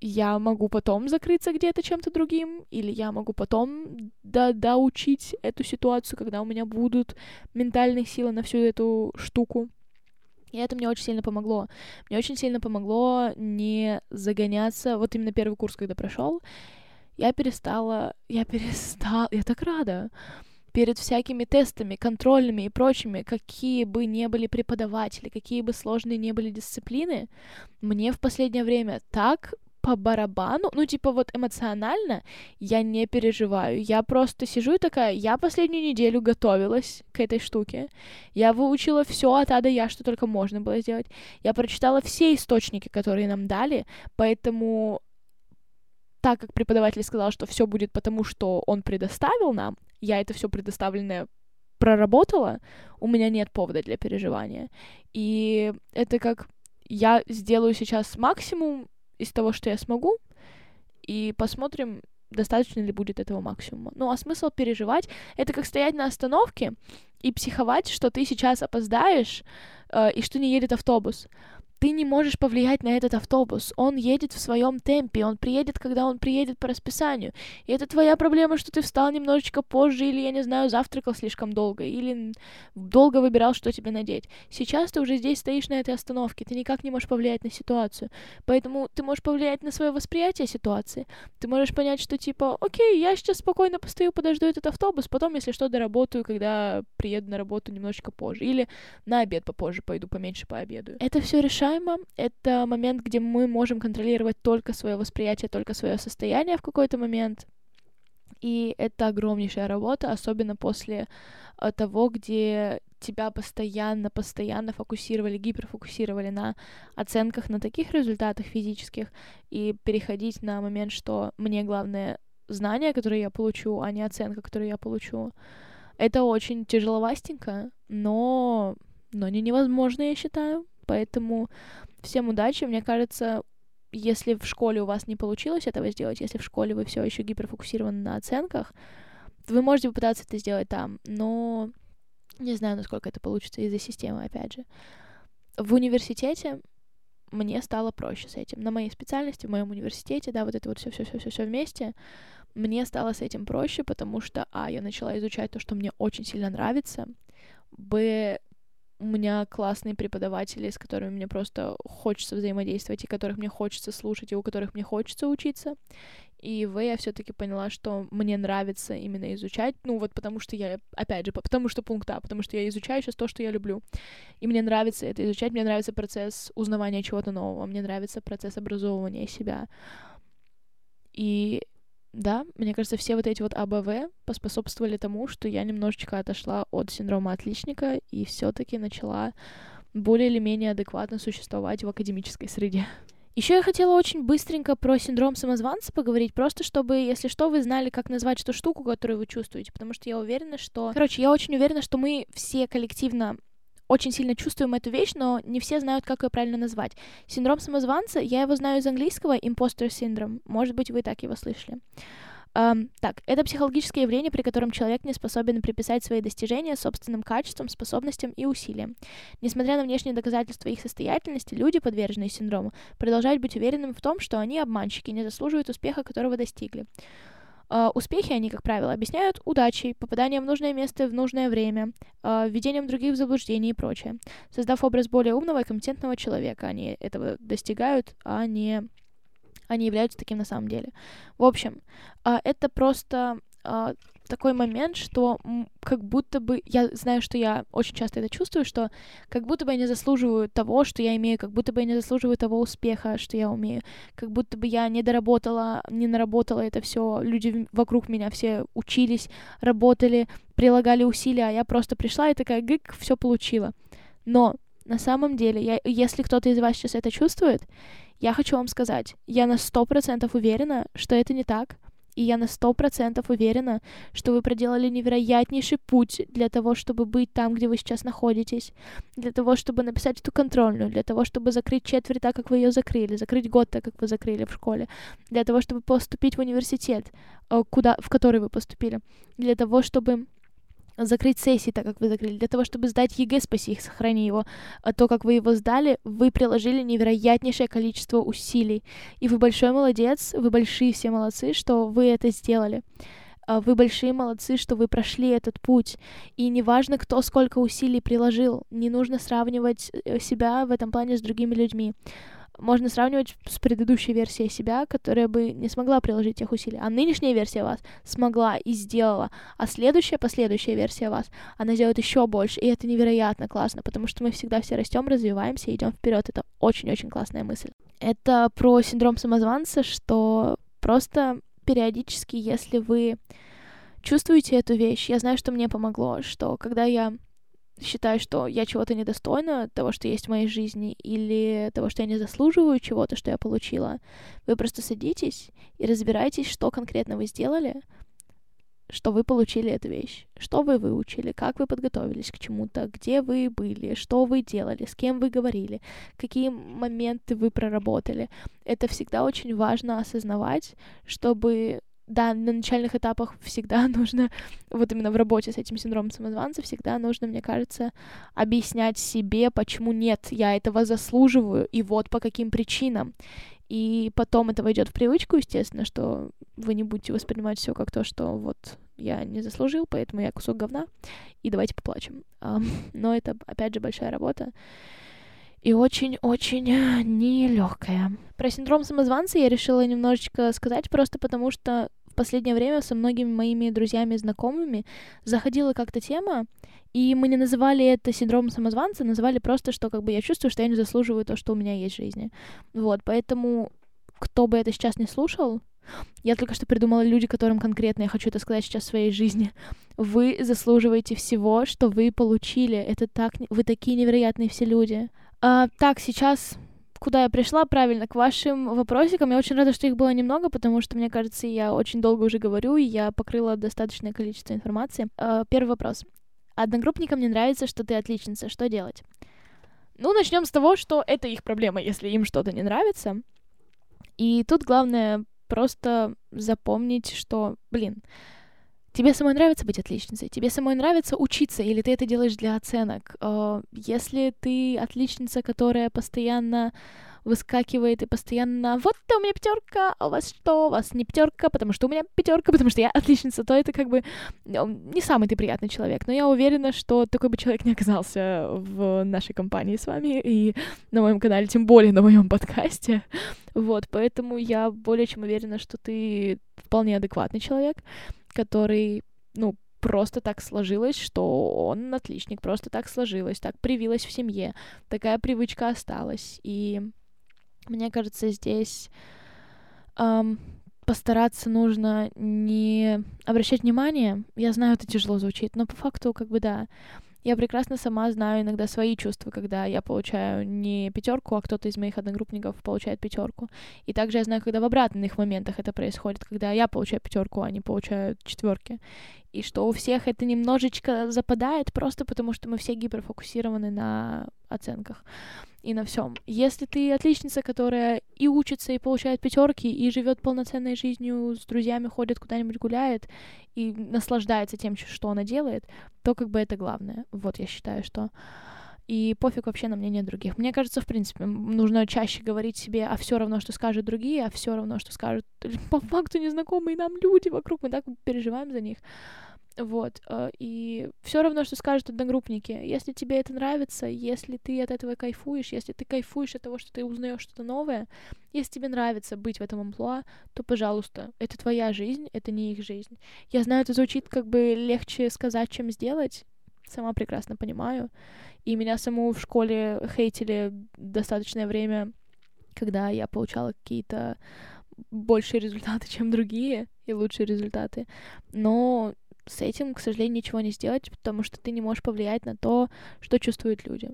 я могу потом закрыться где-то чем-то другим, или я могу потом до доучить эту ситуацию, когда у меня будут ментальные силы на всю эту штуку. И это мне очень сильно помогло. Мне очень сильно помогло не загоняться. Вот именно первый курс, когда прошел, я перестала, я перестала, я так рада перед всякими тестами, контрольными и прочими, какие бы ни были преподаватели, какие бы сложные ни были дисциплины, мне в последнее время так по барабану, ну, типа, вот эмоционально я не переживаю. Я просто сижу и такая, я последнюю неделю готовилась к этой штуке. Я выучила все от А до Я, что только можно было сделать. Я прочитала все источники, которые нам дали, поэтому так как преподаватель сказал, что все будет потому, что он предоставил нам, я это все предоставленное проработала, у меня нет повода для переживания. И это как я сделаю сейчас максимум из того, что я смогу, и посмотрим, достаточно ли будет этого максимума. Ну, а смысл переживать — это как стоять на остановке и психовать, что ты сейчас опоздаешь э, и что не едет автобус ты не можешь повлиять на этот автобус. Он едет в своем темпе, он приедет, когда он приедет по расписанию. И это твоя проблема, что ты встал немножечко позже, или, я не знаю, завтракал слишком долго, или долго выбирал, что тебе надеть. Сейчас ты уже здесь стоишь на этой остановке, ты никак не можешь повлиять на ситуацию. Поэтому ты можешь повлиять на свое восприятие ситуации. Ты можешь понять, что типа, окей, я сейчас спокойно постою, подожду этот автобус, потом, если что, доработаю, когда приеду на работу немножечко позже. Или на обед попозже пойду, поменьше пообедаю. Это все решает решаемо. Это момент, где мы можем контролировать только свое восприятие, только свое состояние в какой-то момент. И это огромнейшая работа, особенно после э, того, где тебя постоянно, постоянно фокусировали, гиперфокусировали на оценках, на таких результатах физических, и переходить на момент, что мне главное знания, которые я получу, а не оценка, которую я получу. Это очень тяжеловастенько, но, но не невозможно, я считаю. Поэтому всем удачи. Мне кажется, если в школе у вас не получилось этого сделать, если в школе вы все еще гиперфокусированы на оценках, вы можете попытаться это сделать там, но не знаю, насколько это получится из-за системы, опять же. В университете мне стало проще с этим. На моей специальности, в моем университете, да, вот это вот все, все, все, все, все вместе, мне стало с этим проще, потому что, а, я начала изучать то, что мне очень сильно нравится, б, у меня классные преподаватели, с которыми мне просто хочется взаимодействовать, и которых мне хочется слушать, и у которых мне хочется учиться. И в я все-таки поняла, что мне нравится именно изучать, ну вот потому что я, опять же, потому что пункт А, потому что я изучаю сейчас то, что я люблю. И мне нравится это изучать, мне нравится процесс узнавания чего-то нового, мне нравится процесс образовывания себя. И да, мне кажется, все вот эти вот АБВ поспособствовали тому, что я немножечко отошла от синдрома отличника и все-таки начала более или менее адекватно существовать в академической среде. Еще я хотела очень быстренько про синдром самозванца поговорить, просто чтобы, если что, вы знали, как назвать эту штуку, которую вы чувствуете, потому что я уверена, что... Короче, я очень уверена, что мы все коллективно очень сильно чувствуем эту вещь, но не все знают, как ее правильно назвать. Синдром самозванца, я его знаю из английского, imposter syndrome. Может быть, вы так его слышали. Um, так, это психологическое явление, при котором человек не способен приписать свои достижения собственным качествам, способностям и усилиям. Несмотря на внешние доказательства их состоятельности, люди, подверженные синдрому, продолжают быть уверенными в том, что они обманщики, не заслуживают успеха, которого достигли. Uh, успехи они, как правило, объясняют удачей, попаданием в нужное место в нужное время, uh, введением других в заблуждение и прочее. Создав образ более умного и компетентного человека, они этого достигают, а не они являются таким на самом деле. В общем, это просто такой момент, что как будто бы я знаю, что я очень часто это чувствую, что как будто бы я не заслуживаю того, что я имею, как будто бы я не заслуживаю того успеха, что я умею, как будто бы я не доработала, не наработала это все. Люди вокруг меня все учились, работали, прилагали усилия, а я просто пришла и такая гык, все получила. Но на самом деле, я, если кто-то из вас сейчас это чувствует, я хочу вам сказать, я на сто процентов уверена, что это не так, и я на сто процентов уверена, что вы проделали невероятнейший путь для того, чтобы быть там, где вы сейчас находитесь, для того, чтобы написать эту контрольную, для того, чтобы закрыть четверть так, как вы ее закрыли, закрыть год так, как вы закрыли в школе, для того, чтобы поступить в университет, э, куда, в который вы поступили, для того, чтобы закрыть сессии, так как вы закрыли, для того, чтобы сдать ЕГЭ, спаси и сохрани его, а то, как вы его сдали, вы приложили невероятнейшее количество усилий. И вы большой молодец, вы большие все молодцы, что вы это сделали. А вы большие молодцы, что вы прошли этот путь. И неважно, кто сколько усилий приложил, не нужно сравнивать э, себя в этом плане с другими людьми можно сравнивать с предыдущей версией себя, которая бы не смогла приложить тех усилий. А нынешняя версия вас смогла и сделала. А следующая, последующая версия вас, она сделает еще больше. И это невероятно классно, потому что мы всегда все растем, развиваемся идем вперед. Это очень-очень классная мысль. Это про синдром самозванца, что просто периодически, если вы чувствуете эту вещь, я знаю, что мне помогло, что когда я считаю, что я чего-то недостойна, того, что есть в моей жизни, или того, что я не заслуживаю чего-то, что я получила, вы просто садитесь и разбираетесь, что конкретно вы сделали, что вы получили эту вещь, что вы выучили, как вы подготовились к чему-то, где вы были, что вы делали, с кем вы говорили, какие моменты вы проработали. Это всегда очень важно осознавать, чтобы да, на начальных этапах всегда *laughs* нужно, вот именно в работе с этим синдромом самозванца, всегда нужно, мне кажется, объяснять себе, почему нет, я этого заслуживаю, и вот по каким причинам. И потом это войдет в привычку, естественно, что вы не будете воспринимать все как то, что вот я не заслужил, поэтому я кусок говна, и давайте поплачем. *laughs* Но это, опять же, большая работа и очень-очень нелегкая. Про синдром самозванца я решила немножечко сказать, просто потому что в последнее время со многими моими друзьями и знакомыми заходила как-то тема, и мы не называли это синдромом самозванца, называли просто, что как бы я чувствую, что я не заслуживаю то, что у меня есть в жизни. Вот, поэтому кто бы это сейчас не слушал, я только что придумала люди, которым конкретно я хочу это сказать сейчас в своей жизни. Вы заслуживаете всего, что вы получили. Это так... Вы такие невероятные все люди. А, так, сейчас куда я пришла, правильно, к вашим вопросикам. Я очень рада, что их было немного, потому что, мне кажется, я очень долго уже говорю, и я покрыла достаточное количество информации. А, первый вопрос. Одногруппникам не нравится, что ты отличница. Что делать? Ну, начнем с того, что это их проблема, если им что-то не нравится. И тут главное просто запомнить, что, блин, Тебе самой нравится быть отличницей? Тебе самой нравится учиться, или ты это делаешь для оценок? А, если ты отличница, которая постоянно выскакивает и постоянно вот у меня пятерка, а у вас что? У вас не пятерка, потому что у меня пятерка, потому что я отличница, то это как бы ну, не самый ты приятный человек. Но я уверена, что такой бы человек не оказался в нашей компании с вами и на моем канале, тем более на моем подкасте. Вот, поэтому я более чем уверена, что ты вполне адекватный человек который, ну, просто так сложилось, что он отличник, просто так сложилось, так привилось в семье, такая привычка осталась. И мне кажется, здесь эм, постараться нужно не обращать внимание. Я знаю, это тяжело звучит, но по факту, как бы да, я прекрасно сама знаю иногда свои чувства, когда я получаю не пятерку, а кто-то из моих одногруппников получает пятерку. И также я знаю, когда в обратных моментах это происходит, когда я получаю пятерку, а они получают четверки. И что у всех это немножечко западает, просто потому что мы все гиперфокусированы на оценках и на всем. Если ты отличница, которая и учится, и получает пятерки, и живет полноценной жизнью с друзьями, ходит куда-нибудь гуляет и наслаждается тем, что она делает, то как бы это главное. Вот я считаю, что и пофиг вообще на мнение других. Мне кажется, в принципе, нужно чаще говорить себе, а все равно, что скажут другие, а все равно, что скажут *laughs* по факту незнакомые нам люди вокруг, мы так переживаем за них. Вот. Э, и все равно, что скажут одногруппники. Если тебе это нравится, если ты от этого кайфуешь, если ты кайфуешь от того, что ты узнаешь что-то новое, если тебе нравится быть в этом амплуа, то, пожалуйста, это твоя жизнь, это не их жизнь. Я знаю, это звучит как бы легче сказать, чем сделать. Сама прекрасно понимаю. И меня саму в школе хейтили достаточное время, когда я получала какие-то большие результаты, *laughs* чем другие, и лучшие результаты. Но с этим, к сожалению, ничего не сделать, потому что ты не можешь повлиять на то, что чувствуют люди.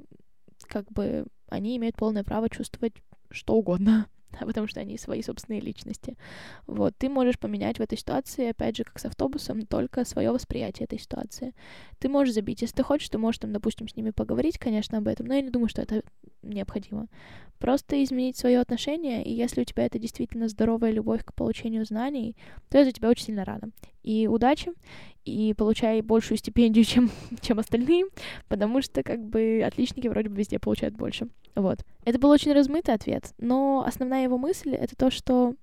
Как бы они имеют полное право чувствовать что угодно, *laughs* потому что они свои собственные личности. Вот, ты можешь поменять в этой ситуации, опять же, как с автобусом, только свое восприятие этой ситуации. Ты можешь забить, если ты хочешь, ты можешь там, допустим, с ними поговорить, конечно, об этом, но я не думаю, что это необходимо. Просто изменить свое отношение, и если у тебя это действительно здоровая любовь к получению знаний, то я за тебя очень сильно рада. И удачи, и получай большую стипендию, *laughs* чем, чем остальные, потому что как бы отличники вроде бы везде получают больше. Вот. Это был очень размытый ответ, но основная его мысль — это то, что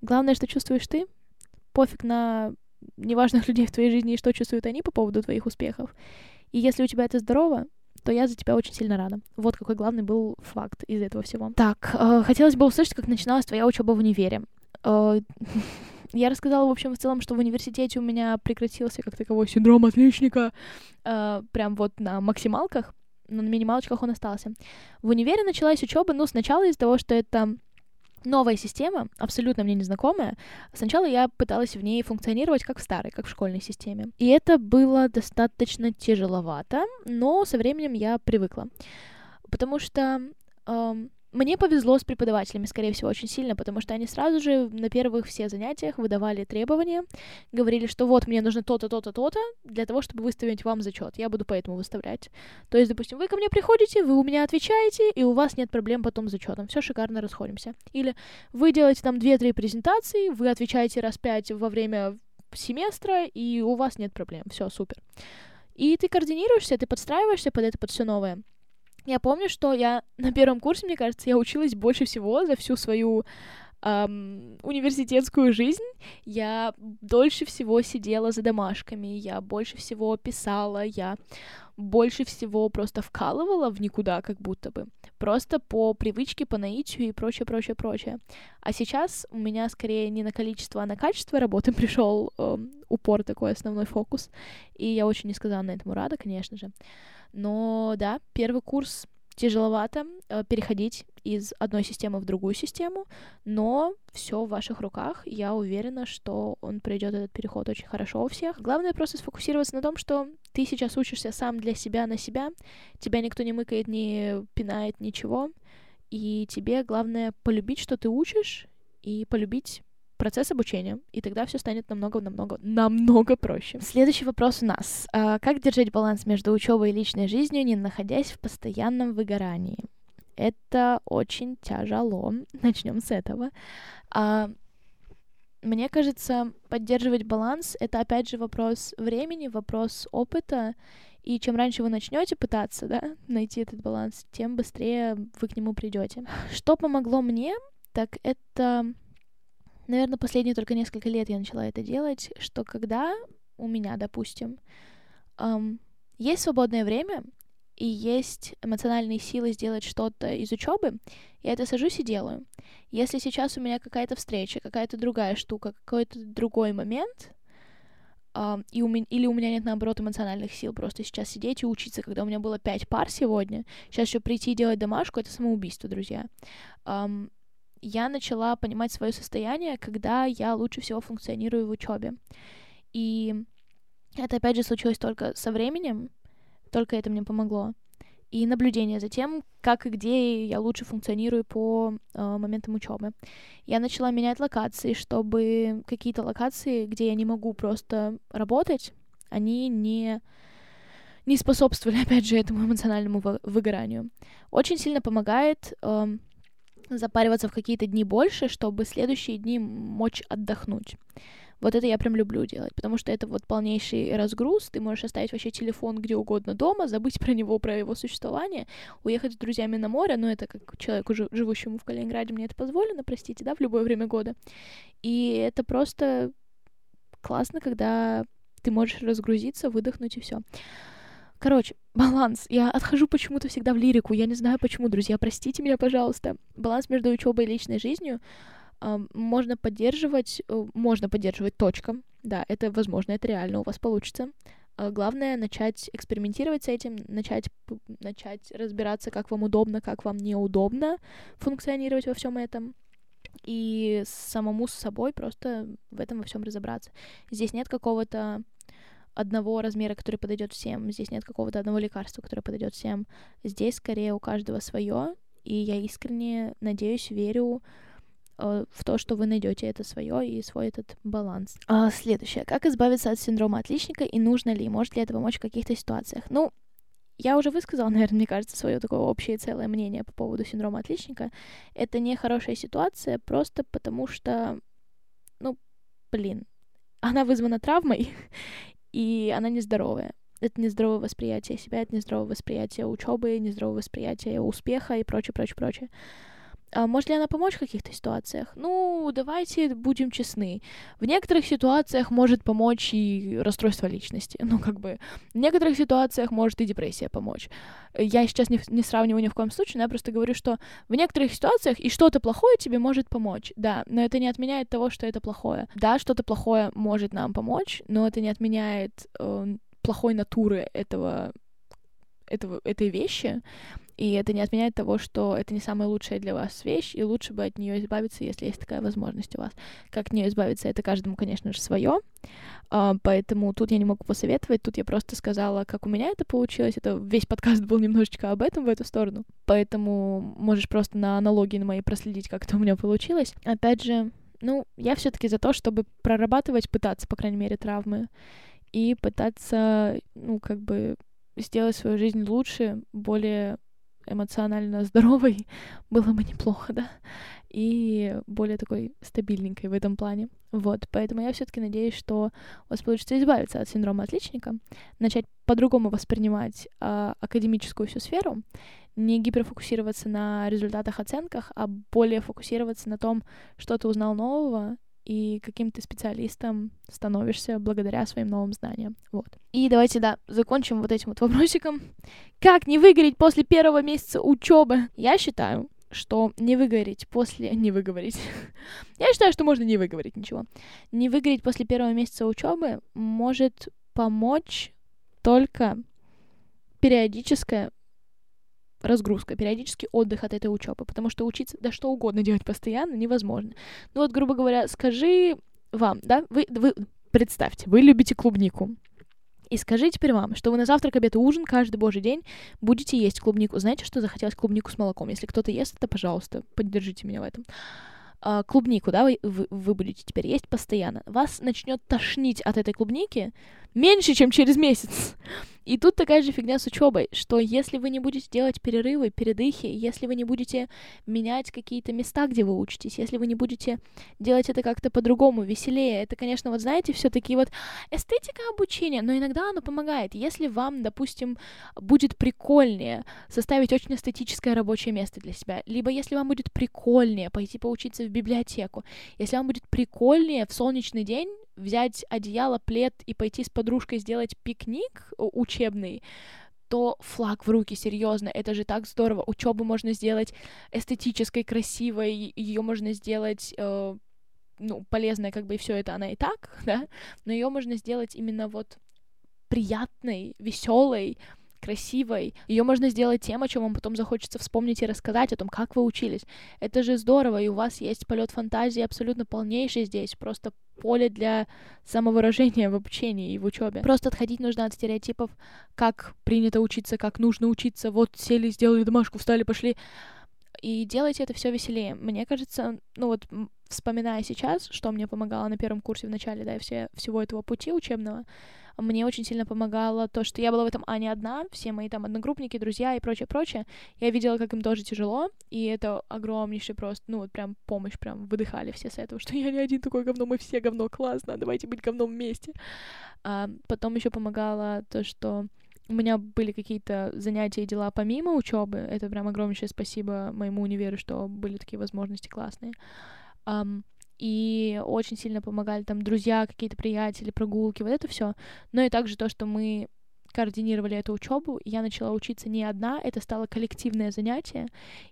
главное, что чувствуешь ты, пофиг на неважных *laughs* людей в твоей жизни и что чувствуют они по поводу твоих успехов. И если у тебя это здорово, то я за тебя очень сильно рада. Вот какой главный был факт из этого всего. Так, э, хотелось бы услышать, как начиналась твоя учеба в универе. Э, *laughs* я рассказала, в общем, в целом, что в университете у меня прекратился как таковой синдром отличника, э, прям вот на максималках, но на минималочках он остался. В универе началась учеба, ну, сначала из-за того, что это новая система, абсолютно мне незнакомая. Сначала я пыталась в ней функционировать как в старой, как в школьной системе. И это было достаточно тяжеловато, но со временем я привыкла. Потому что эм, мне повезло с преподавателями, скорее всего, очень сильно, потому что они сразу же на первых все занятиях выдавали требования, говорили, что вот мне нужно то-то, то-то, то-то для того, чтобы выставить вам зачет. Я буду поэтому выставлять. То есть, допустим, вы ко мне приходите, вы у меня отвечаете, и у вас нет проблем потом с зачетом. Все шикарно, расходимся. Или вы делаете там 2-3 презентации, вы отвечаете раз пять во время семестра, и у вас нет проблем. Все, супер. И ты координируешься, ты подстраиваешься под это, под все новое. Я помню, что я *laughs* на первом курсе, мне кажется, я училась больше всего за всю свою эм, университетскую жизнь. Я дольше всего сидела за домашками, я больше всего писала, я больше всего просто вкалывала в никуда, как будто бы. Просто по привычке, по наитию и прочее, прочее, прочее. А сейчас у меня скорее не на количество, а на качество работы *laughs* пришел э, упор, такой основной фокус. И я очень несказанно этому рада, конечно же. Но да, первый курс тяжеловато э, переходить из одной системы в другую систему, но все в ваших руках. Я уверена, что он пройдет этот переход очень хорошо у всех. Главное просто сфокусироваться на том, что ты сейчас учишься сам для себя на себя, тебя никто не мыкает, не пинает, ничего, и тебе главное полюбить, что ты учишь, и полюбить процесс обучения, и тогда все станет намного-намного намного проще. Следующий вопрос у нас. А, как держать баланс между учебой и личной жизнью, не находясь в постоянном выгорании? Это очень тяжело. *laughs* Начнем с этого. А, мне кажется, поддерживать баланс — это, опять же, вопрос времени, вопрос опыта, и чем раньше вы начнете пытаться, да, найти этот баланс, тем быстрее вы к нему придете. Что помогло мне, так это наверное, последние только несколько лет я начала это делать, что когда у меня, допустим, эм, есть свободное время и есть эмоциональные силы сделать что-то из учебы, я это сажусь и делаю. Если сейчас у меня какая-то встреча, какая-то другая штука, какой-то другой момент, Uh, и у или у меня нет, наоборот, эмоциональных сил просто сейчас сидеть и учиться, когда у меня было пять пар сегодня, сейчас еще прийти и делать домашку, это самоубийство, друзья. Um, я начала понимать свое состояние, когда я лучше всего функционирую в учебе. И это, опять же, случилось только со временем, только это мне помогло. И наблюдение за тем, как и где я лучше функционирую по э, моментам учебы. Я начала менять локации, чтобы какие-то локации, где я не могу просто работать, они не не способствовали, *laughs* опять же, этому эмоциональному выгоранию. Очень сильно помогает э, запариваться в какие-то дни больше, чтобы следующие дни мочь отдохнуть. Вот это я прям люблю делать, потому что это вот полнейший разгруз. Ты можешь оставить вообще телефон где угодно дома, забыть про него, про его существование, уехать с друзьями на море, ну это как человеку, живущему в Калининграде, мне это позволено, простите, да, в любое время года. И это просто классно, когда ты можешь разгрузиться, выдохнуть и все. Короче, *laughs* баланс. Я отхожу почему-то всегда в лирику. Я не знаю почему, друзья. Простите меня, пожалуйста. Баланс между учебой и личной жизнью э, можно поддерживать, э, можно поддерживать точка. Да, это возможно, это реально у вас получится. Э, главное начать экспериментировать с этим, начать, начать разбираться, как вам удобно, как вам неудобно функционировать во всем этом и самому с собой просто в этом во всем разобраться. Здесь нет какого-то одного размера, который подойдет всем. Здесь нет какого-то одного лекарства, которое подойдет всем. Здесь скорее у каждого свое, и я искренне надеюсь, верю э, в то, что вы найдете это свое и свой этот баланс. А, следующее. Как избавиться от синдрома отличника и нужно ли, может ли это помочь в каких-то ситуациях? Ну, я уже высказала, *laughs* наверное, мне кажется, свое такое общее целое мнение по поводу синдрома отличника. Это не хорошая ситуация просто потому что, ну, блин, она вызвана травмой, *laughs* и она нездоровая. Это нездоровое восприятие себя, это нездоровое восприятие учебы, нездоровое восприятие успеха и прочее, прочее, прочее. А может ли она помочь в каких-то ситуациях? Ну, давайте будем честны. В некоторых ситуациях может помочь и расстройство личности. *laughs* Ну, как бы, в некоторых ситуациях может и депрессия помочь. Я сейчас не, не сравниваю ни в коем случае, но я просто говорю, что в некоторых ситуациях и что-то плохое тебе может помочь. Да, но это не отменяет того, что это плохое. Да, что-то плохое может нам помочь, но это не отменяет э, плохой натуры этого этого, этой вещи, и это не отменяет того, что это не самая лучшая для вас вещь, и лучше бы от нее избавиться, если есть такая возможность у вас. Как от нее избавиться, это каждому, конечно же, свое. Uh, поэтому тут я не могу посоветовать, тут я просто сказала, как у меня это получилось. Это весь подкаст был немножечко об этом в эту сторону. Поэтому можешь просто на аналогии на моей проследить, как это у меня получилось. Опять же, ну, я все-таки за то, чтобы прорабатывать, пытаться, по крайней мере, травмы, и пытаться, ну, как бы сделать свою жизнь лучше, более эмоционально *laughs* здоровой было бы неплохо, да, и более такой стабильненькой в этом плане. Вот, поэтому я все-таки надеюсь, что у вас получится избавиться от синдрома отличника, начать по-другому воспринимать э, академическую всю сферу, не гиперфокусироваться на результатах, оценках, а более фокусироваться на том, что ты узнал нового и каким ты специалистом становишься благодаря своим новым знаниям. Вот. И давайте, да, закончим вот этим вот вопросиком. Как не выгореть после первого месяца учебы? Я считаю, что не выгореть после... *laughs* Не выговорить. *laughs* Я считаю, что можно не выговорить ничего. Не выгореть после первого месяца учебы может помочь только периодическое разгрузка, периодический отдых от этой учебы, потому что учиться, да что угодно делать постоянно невозможно. Ну вот, грубо говоря, скажи вам, да, вы, вы представьте, вы любите клубнику, и скажи теперь вам, что вы на завтрак, обед и ужин каждый божий день будете есть клубнику. Знаете, что захотелось клубнику с молоком? Если кто-то ест это, пожалуйста, поддержите меня в этом. А, клубнику, да, вы, вы, вы будете теперь есть постоянно. Вас начнет тошнить от этой клубники меньше, чем через месяц. И тут такая же фигня с учебой, что если вы не будете делать перерывы, передыхи, если вы не будете менять какие-то места, где вы учитесь, если вы не будете делать это как-то по-другому, веселее, это, конечно, вот знаете, все таки вот эстетика обучения, но иногда оно помогает. Если вам, допустим, будет прикольнее составить очень эстетическое рабочее место для себя, либо если вам будет прикольнее пойти поучиться в библиотеку, если вам будет прикольнее в солнечный день взять одеяло, плед и пойти с подружкой сделать пикник учебный, то флаг в руки, серьезно, это же так здорово. Учебу можно сделать эстетической, красивой, ее можно сделать э, ну, полезной, как бы и все это она и так, *laughs* да, но ее можно сделать именно вот приятной, веселой, красивой. Ее можно сделать тем, о чем вам потом захочется вспомнить и рассказать, о том, как вы учились. Это же здорово, и у вас есть полет фантазии абсолютно полнейший здесь, просто поле для самовыражения в обучении и в учебе. Просто отходить нужно от стереотипов, как принято учиться, как нужно учиться. Вот сели, сделали домашку, встали, пошли. И делайте это все веселее. Мне кажется, ну вот вспоминая сейчас, что мне помогало на первом курсе в начале, да, все, всего этого пути учебного, мне очень сильно помогало то, что я была в этом а не одна, все мои там одногруппники, друзья и прочее, прочее. Я видела, как им тоже тяжело, и это огромнейший просто, ну вот прям помощь, прям выдыхали все с этого, *laughs* что я не один такой говно, мы все говно, классно, давайте быть говном вместе. А, потом еще помогало то, что у меня были какие-то занятия и дела помимо учебы. Это прям огромнейшее спасибо моему универу, что были такие возможности классные. Um, и очень сильно помогали там друзья, какие-то приятели, прогулки, вот это все. Но и также то, что мы координировали эту учебу, я начала учиться не одна, это стало коллективное занятие,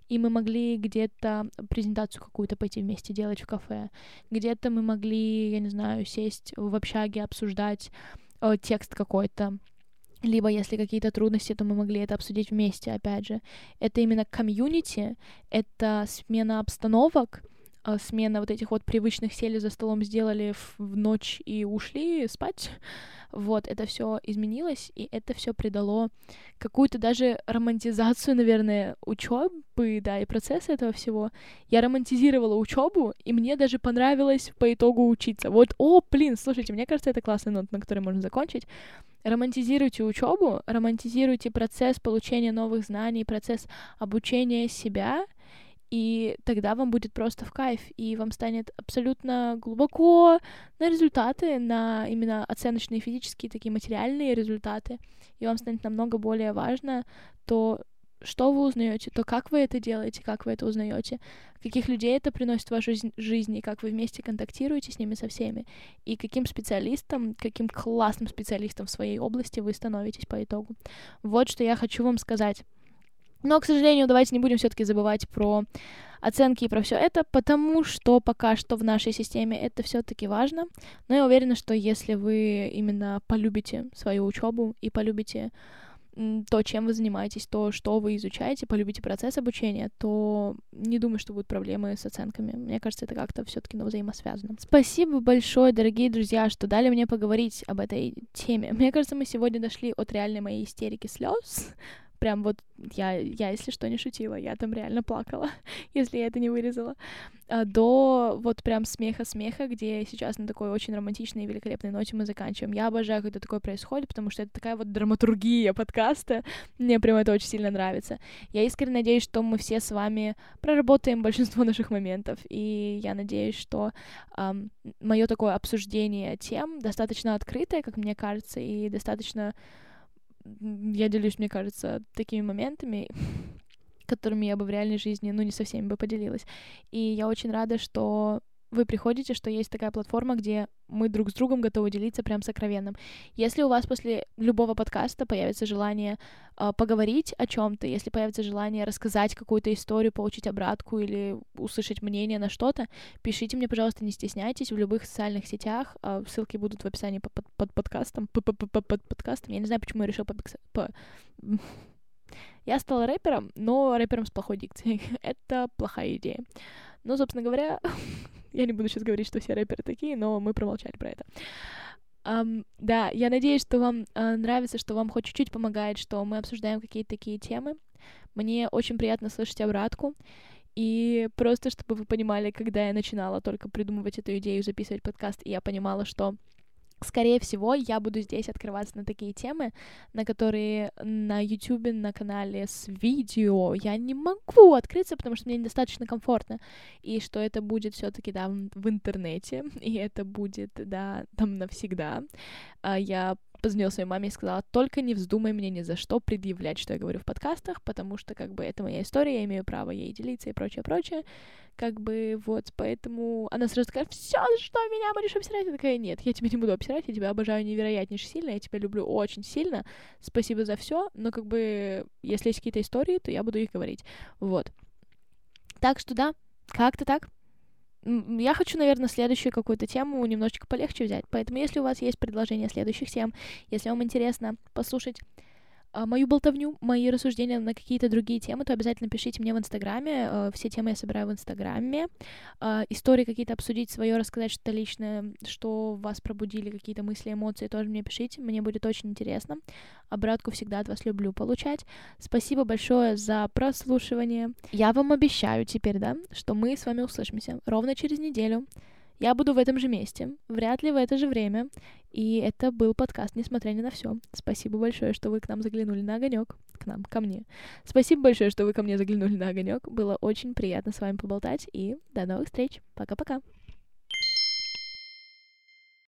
и мы могли где-то презентацию какую-то пойти вместе делать в кафе, где-то мы могли, я не знаю, сесть в общаге, обсуждать э, текст какой-то, либо если какие-то трудности, то мы могли это обсудить вместе, опять же. Это именно комьюнити, это смена обстановок, смена вот этих вот привычных сели за столом, сделали в, в ночь и ушли спать. *laughs* Вот, это все изменилось, и это все придало какую-то даже романтизацию, наверное, учебы, да, и процесса этого всего. Я романтизировала учебу, и мне даже понравилось по итогу учиться. Вот, о, блин, слушайте, мне кажется, это классный нот, на который можно закончить. Романтизируйте учебу, романтизируйте процесс получения новых знаний, процесс обучения себя, и тогда вам будет просто в кайф, и вам станет абсолютно глубоко на результаты, на именно оценочные физические, такие материальные результаты, и вам станет намного более важно то, что вы узнаете, то как вы это делаете, как вы это узнаете, каких людей это приносит в вашу жизнь, и как вы вместе контактируете с ними со всеми, и каким специалистом, каким классным специалистом в своей области вы становитесь по итогу. Вот что я хочу вам сказать. Но, к сожалению, давайте не будем все-таки забывать про оценки и про все это, потому что пока что в нашей системе это все-таки важно. Но я уверена, что если вы именно полюбите свою учебу и полюбите то, чем вы занимаетесь, то, что вы изучаете, полюбите процесс обучения, то не думаю, что будут проблемы с оценками. Мне кажется, это как-то все-таки взаимосвязано. Спасибо большое, дорогие друзья, что дали мне поговорить об этой теме. Мне кажется, мы сегодня дошли от реальной моей истерики слез Прям вот я, я, если что, не шутила, я там реально плакала, *laughs* если я это не вырезала. А, до вот прям смеха-смеха, где сейчас на такой очень романтичной и великолепной ноте мы заканчиваем. Я обожаю, когда такое происходит, потому что это такая вот драматургия подкаста. Мне прям это очень сильно нравится. Я искренне надеюсь, что мы все с вами проработаем большинство *laughs* наших моментов, и я надеюсь, что эм, мое такое обсуждение тем достаточно открытое, как мне кажется, и достаточно я делюсь, мне кажется, такими моментами, которыми я бы в реальной жизни, ну, не со всеми бы поделилась. И я очень рада, что вы приходите, что есть такая платформа, где мы друг с другом готовы делиться прям сокровенным. Если у вас после любого подкаста появится желание э, поговорить о чем-то, если появится желание рассказать какую-то историю, получить обратку или услышать мнение на что-то, пишите мне, пожалуйста, не стесняйтесь в любых социальных сетях. Э, ссылки будут в описании под, под, под подкастом. Под, под, под, под подкастом. Я не знаю, почему я решила по, по... *laughs* Я стала рэпером, но рэпером с плохой дикцией. *laughs* Это плохая идея. Ну, собственно говоря, *laughs* я не буду сейчас говорить, что все рэперы такие, но мы промолчали про это. Um, да, я надеюсь, что вам uh, нравится, что вам хоть чуть-чуть помогает, что мы обсуждаем какие-то такие темы. Мне очень приятно слышать обратку. И просто, чтобы вы понимали, когда я начинала только придумывать эту идею, записывать подкаст, и я понимала, что Скорее всего, я буду здесь открываться на такие темы, на которые на YouTube, на канале с видео я не могу открыться, потому что мне недостаточно комфортно. И что это будет все таки да, в интернете, *laughs* и это будет, да, там навсегда. А я позвонила своей маме и сказала, только не вздумай мне ни за что предъявлять, что я говорю в подкастах, потому что, как бы, это моя история, я имею право ей делиться и прочее, прочее. Как бы, вот, поэтому она сразу такая, все, что меня будешь обсирать? Я такая, нет, я тебя не буду обсирать, я тебя обожаю невероятнейше сильно, я тебя люблю очень сильно, спасибо за все, но, как бы, если есть какие-то истории, то я буду их говорить. Вот. Так что, да, как-то так. Я хочу, наверное, следующую какую-то тему немножечко полегче взять. Поэтому, если у вас есть предложения следующих тем, если вам интересно послушать мою болтовню, мои рассуждения на какие-то другие темы, то обязательно пишите мне в Инстаграме. Э, все темы я собираю в Инстаграме. А, истории какие-то обсудить свое, рассказать что-то личное, что вас пробудили, какие-то мысли, эмоции, тоже мне пишите. Мне будет очень интересно. Обратку всегда от вас люблю получать. Спасибо большое за прослушивание. Я вам обещаю теперь, да, что мы с вами услышимся ровно через неделю. Я буду в этом же месте, вряд ли в это же время. И это был подкаст «Несмотря ни на все». Спасибо большое, что вы к нам заглянули на огонек. К нам, ко мне. Спасибо большое, что вы ко мне заглянули на огонек. Было очень приятно с вами поболтать. И до новых встреч. Пока-пока.